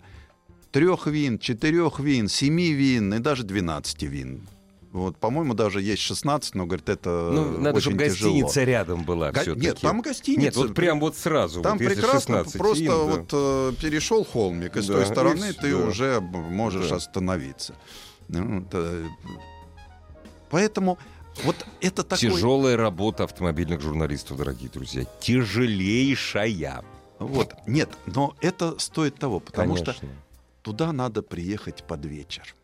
трех вин, четырех вин, семи вин и даже 12 вин. Вот, по-моему, даже есть 16, но, говорит, это Ну, надо, очень чтобы тяжело. гостиница рядом была все-таки. Нет, там гостиница. Нет, вот прям вот сразу. Там вот прекрасно, 16 просто да. вот э, перешел холмик, и с Да, той и стороны всё, ты да. уже можешь Да. остановиться. Ну, вот, э, поэтому вот это такой... Тяжелая работа автомобильных журналистов, дорогие друзья. Тяжелейшая. Вот, нет, но это стоит того, потому Конечно. что туда надо приехать под вечер.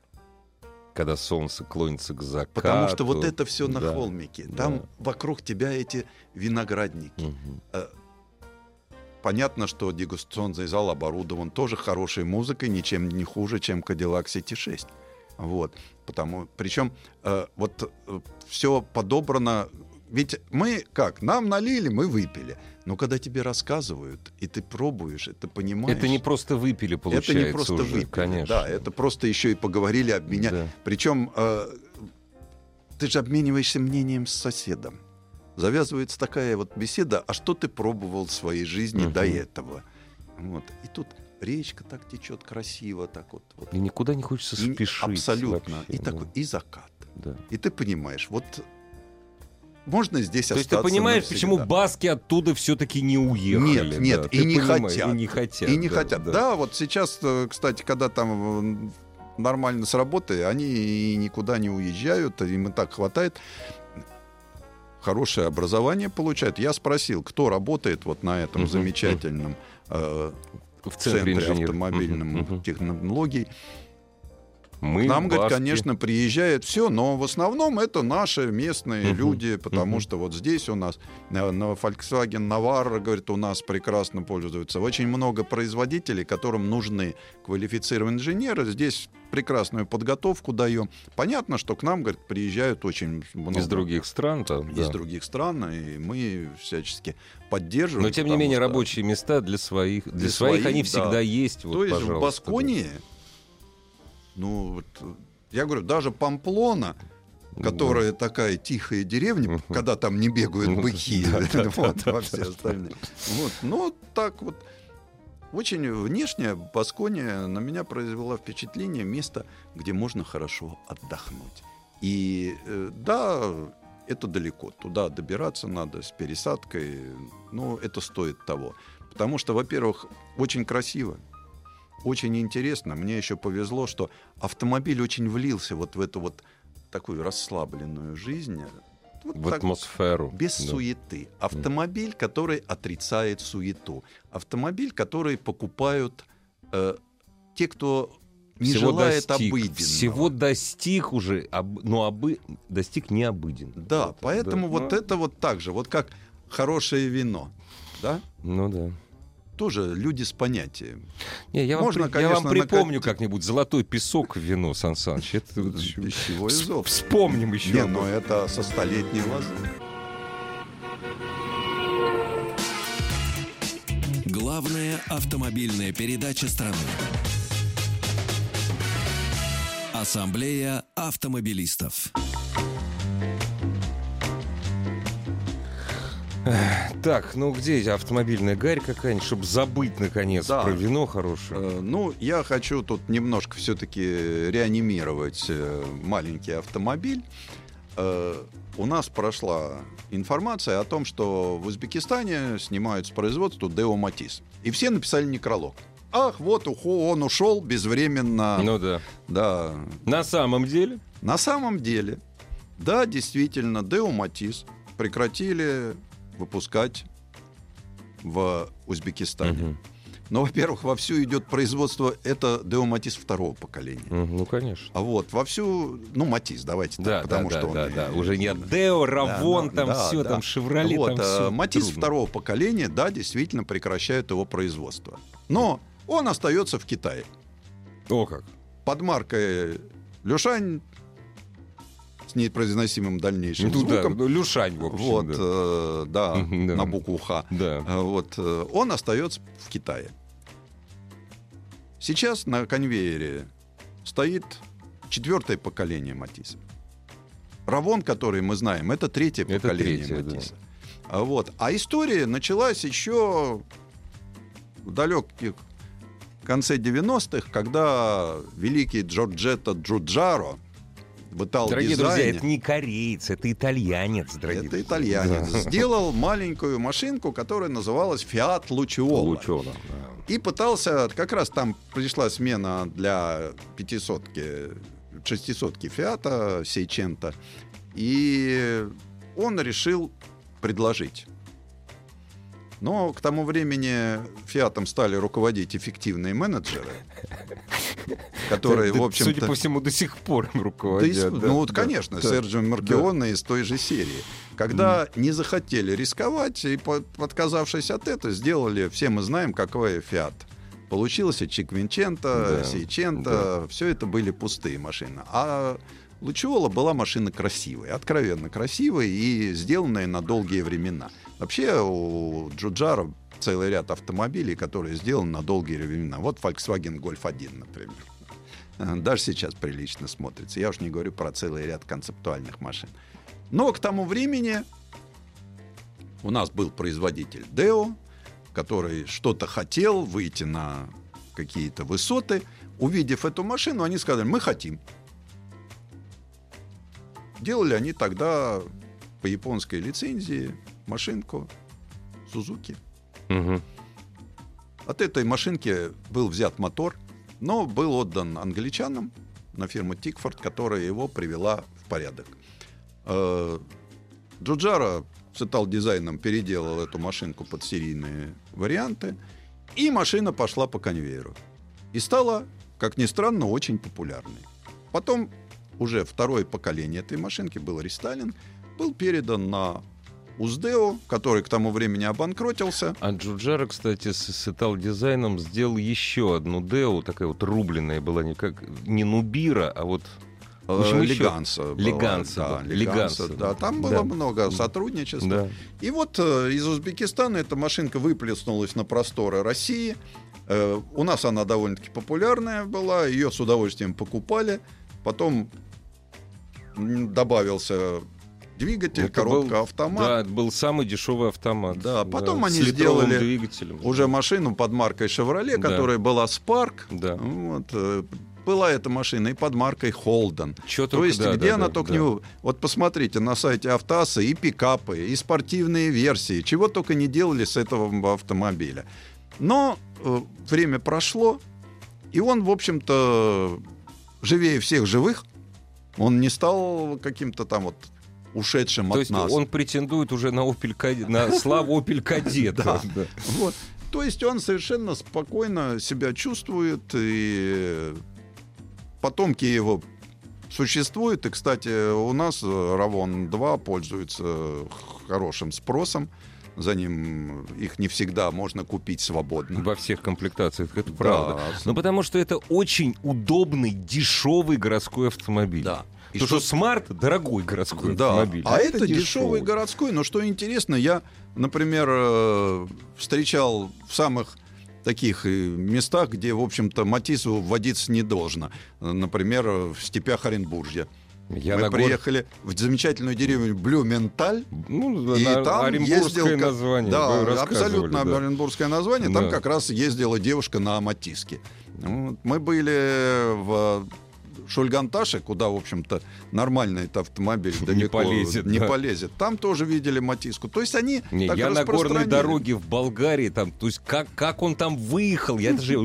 Когда солнце клонится к закату. Потому что вот это все на Да. холмике. Да. Там вокруг тебя эти виноградники. Мгм. Понятно, что дегустационный зал оборудован тоже хорошей музыкой, ничем не хуже, чем Cadillac CT6. Вот. Потому, причем э, вот все подобрано. Ведь мы как? Нам налили, мы выпили. Но когда тебе рассказывают, и ты пробуешь, и ты понимаешь... Это не просто выпили, получается это не просто уже, выпили. конечно. Да, это просто еще и поговорили, обменяли. Да. Причем э, ты же обмениваешься мнением с соседом. Завязывается такая вот беседа, а что ты пробовал в своей жизни Мгм. до этого? Вот. И тут речка так течет красиво, так вот. вот. И никуда не хочется И спешить. абсолютно. вообще, и да. такой, и закат. Да. И ты понимаешь, вот можно здесь То есть остаться ты понимаешь, навсегда. почему баски оттуда все-таки не уехали? Нет, нет, да. и не хотят. И не хотят. И не да, хотят. да. Да. вот сейчас, э, кстати, когда там э, нормально с работы, они никуда не уезжают, им и так хватает. Хорошее образование получают. Я спросил, кто работает вот на этом замечательном э, В центре, инженеров. автомобильном Мгм, мгм. технологий. Мы, К нам, говорит, конечно, приезжает все, но в основном это наши местные Мгм. люди, потому Мгм. что вот здесь у нас э, на Volkswagen Navarra, говорит, у нас прекрасно пользуются. Очень много производителей, которым нужны квалифицированные инженеры. Здесь прекрасную подготовку даем. Понятно, что к нам, говорит, приезжают очень много Из других стран, да. из да. других стран, и мы всячески поддерживаем. Но тем не менее что- рабочие места для своих, для, Для своих, своих, они да. всегда есть. Вот, То есть пожалуйста, в Басконии, ну, вот, я говорю, даже Памплона, которая такая тихая деревня, когда там не бегают Ну, быки, вот, во все остальные. Вот, ну, так вот. Очень внешне Баскония на меня произвела впечатление место, где можно хорошо отдохнуть. И э, да, это далеко. Туда добираться надо с пересадкой, но это стоит того. Потому что, во-первых, очень красиво, очень интересно. Мне еще повезло, что автомобиль очень влился вот в эту вот такую расслабленную жизнь. Вот В так, атмосферу. без да. суеты. Автомобиль, который отрицает суету. Автомобиль, который покупают э, те, кто не Всего желает достиг, обыденного. Всего достиг уже, об- но обы... достиг необыден. Да, Вот, поэтому да. вот Ну, это вот так же, вот как хорошее вино, да, Ну да. Тоже люди с понятием. Не, я, Можно, вам, при- я вам конечно, припомню накат- как-нибудь золотой песок в вино, Сан Саныч. Это Вс- золото. Вспомним еще. Не, но этом. это со столетней лозы. Главная автомобильная передача страны. Ассамблея автомобилистов. Так, ну где автомобильная гарь какая-нибудь, чтобы забыть, наконец, Да. про вино хорошее? Э, Ну, я хочу тут немножко все-таки реанимировать э, маленький автомобиль. Э, У нас прошла информация о том, что в Узбекистане снимают с производства Део Матис. И все написали некролог. Ах, вот ухо, он ушел безвременно. Ну да. Да. На самом деле? На самом деле, да, действительно, Део Матис прекратили выпускать в Узбекистане. Мгм. Но, во-первых, вовсю идет производство, это Део Матис второго поколения. Ну, конечно. А вот вовсю, ну, Матис, давайте так, Да, потому да, что да, он да, да. Уже не Део, Равон, да, там да, все, да. там Шевроле, вот, там э, все. Матис второго поколения, да, действительно прекращают его производство. Но он остается в Китае. О как. Под маркой Люшань с непроизносимым дальнейшим Ну да, звуком. ну, Люшань, в общем. вот, да. э, да, да. на букву Х. Да. А Вот, э, он остается в Китае. Сейчас на конвейере стоит четвертое поколение Матиса. Равон, который мы знаем, это третье Это поколение третье, да. Матиса. А, вот. а история началась еще в далеких конце 90-х, когда великий Джорджетто Джуджаро в Дорогие друзья, Итал-дизайне... это не кореец, это итальянец, дорогие Это друзья. итальянец. Да. Сделал маленькую машинку, которая называлась Fiat Lucciola. Лучево, да. И пытался, как раз там пришла смена для пятисотки, шестисотки Фиата, Сейчента. И он решил предложить. Но к тому времени Фиатом стали руководить эффективные менеджеры, которые, в общем-то... Судя по всему, до сих пор им руководят. ну вот, конечно. Серджио Маркионе из той же серии. Когда не захотели рисковать и, отказавшись от этого, сделали, все мы знаем, какой Фиат. Получился Чиквинченто, Да, Сейченто, все это были пустые машины. А Лучиола была машина красивая, откровенно красивая и сделанная на долгие времена. Вообще у Джуджара целый ряд автомобилей, которые сделаны на долгие времена. Вот Volkswagen Golf 1, например. Э, Даже сейчас прилично смотрится. Я уж не говорю про целый ряд концептуальных машин. Но к тому времени у нас был производитель Deo, который что-то хотел выйти на какие-то высоты. Увидев эту машину, они сказали, мы хотим. Делали они тогда по японской лицензии машинку Сузуки. Мгм. От этой машинки был взят мотор, но был отдан англичанам на фирму Тикфорд, которая его привела в порядок. Э, Джуджара с Итал дизайном переделал эту машинку под серийные варианты, и машина пошла по конвейеру. И стала, как ни странно, очень популярной. Потом уже второе поколение этой машинки был рестайлинг, был передан на Уздео, который к тому времени обанкротился. А Джуджара, кстати, с, с Итал дизайном сделал еще одну Део, такая вот рубленная была, не как не Нубира, а вот общем, Э, Леганса. была, Леганса да, Леганса, Леганса, да. да. Там было Да. много сотрудничества. да. И вот э, из Узбекистана эта машинка выплеснулась на просторы России. Э, у нас она довольно-таки популярная была, ее с удовольствием покупали. Потом добавился двигатель, Это коробка, был- автомат. Да, это был самый дешевый автомат. Да, потом с они сделали двигателем. Уже машину под маркой Chevrolet, Да. которая была Spark. Да. Вот, э, была эта машина и под маркой. Чё То только- есть, да, где да, она да, только да. не... Вот посмотрите на сайте Автоаса и пикапы, и спортивные версии, чего только не делали с этого автомобиля. Но э, время прошло, и он, в общем-то, живее всех живых. Он не стал каким-то там вот ушедшим То от есть нас. он претендует уже на Opel на славу Opel Кадета. Да. Вот. То есть он совершенно спокойно себя чувствует, и потомки его существуют. И, кстати, у нас Равон 2 пользуется хорошим спросом. За ним их не всегда можно купить свободно. Во всех комплектациях, это Да, правда. Ну, потому что это очень удобный, дешевый городской автомобиль. Да. И Потому что что- смарт дорогой городской Да, автомобиль. а это дешевый городской. Но что интересно, я, например, э, встречал в самых таких э, местах, где, в общем-то, Матису водиться не должно. Например, в степях Оренбуржья. Я Мы на гор- приехали в замечательную деревню Блюменталь. Ну, И на- там оренбургское ездил... название. Да, абсолютно да. оренбургское название. Там Да. как раз ездила девушка на Аматиске. Вот. Мы были в Шульганташе, куда, в общем-то, нормальный это автомобиль далеко полезет, не да. полезет. Там тоже видели Матиску. То есть они Не, так я на горной дороге в Болгарии, там, то есть как, как он там выехал, я даже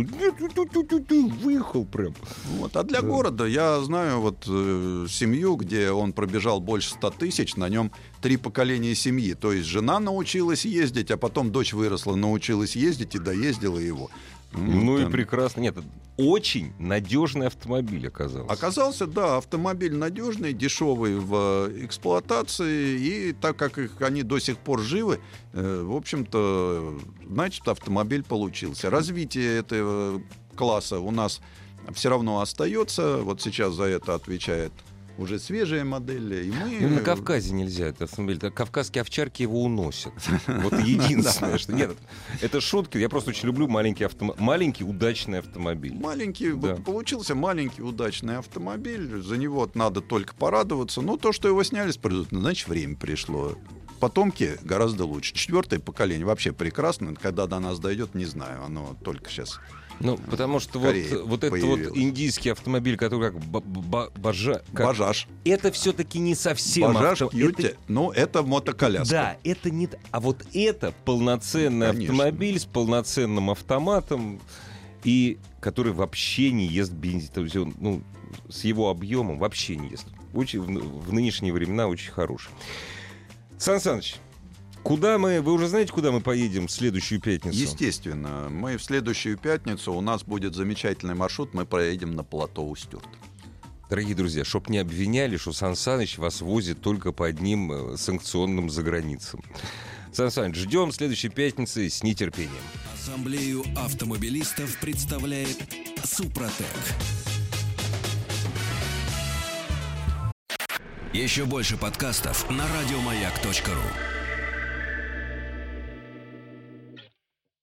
выехал прям. Вот. А для Да. города я знаю вот э, семью, где он пробежал больше 100 тысяч, на нем три поколения семьи. То есть жена научилась ездить, а потом дочь выросла, научилась ездить и доездила его. Ну и там. прекрасно. Нет, очень надежный автомобиль оказался. Оказался, да, автомобиль надежный, дешевый в э, эксплуатации, и так как их, они до сих пор живы, э, в общем-то, значит, автомобиль получился. Развитие этого класса у нас все равно остается. Вот сейчас за это отвечает уже свежие модели. И мы... Ну, на Кавказе нельзя этот автомобиль. Так Кавказские овчарки его уносят. Вот единственное, что... Нет, это шутки. Я просто очень люблю маленький автомобиль. Маленький, удачный автомобиль. Маленький, Да. получился маленький удачный автомобиль. За него надо только порадоваться. Но то, что его сняли с производства, значит, время пришло. Потомки гораздо лучше. Четвертое поколение вообще прекрасно. Когда до нас дойдет, не знаю. Оно только сейчас. Ну, потому что вот, Скорее вот этот вот индийский автомобиль, который как ба- ба- бажа... как- Бажаж. Это все-таки не совсем Бажаж авто- Кьюти. это- Ну, это мотоколяска. Да, это не... А вот это полноценный Конечно. автомобиль с полноценным автоматом, и который вообще не ест бензин. То есть он, ну, с его объемом вообще не ест. Очень, в, в нынешние времена очень хороший. Сан Саныч, куда мы... Вы уже знаете, куда мы поедем в следующую пятницу? Естественно. Мы в следующую пятницу, у нас будет замечательный маршрут, мы проедем на плато Устюрт. Дорогие друзья, чтоб не обвиняли, что Сан Саныч вас возит только по одним э, санкционным заграницам. Сан Саныч, ждем следующей пятницы с нетерпением. Ассамблею автомобилистов представляет Супротек. Еще больше подкастов на радиомаяк.ру.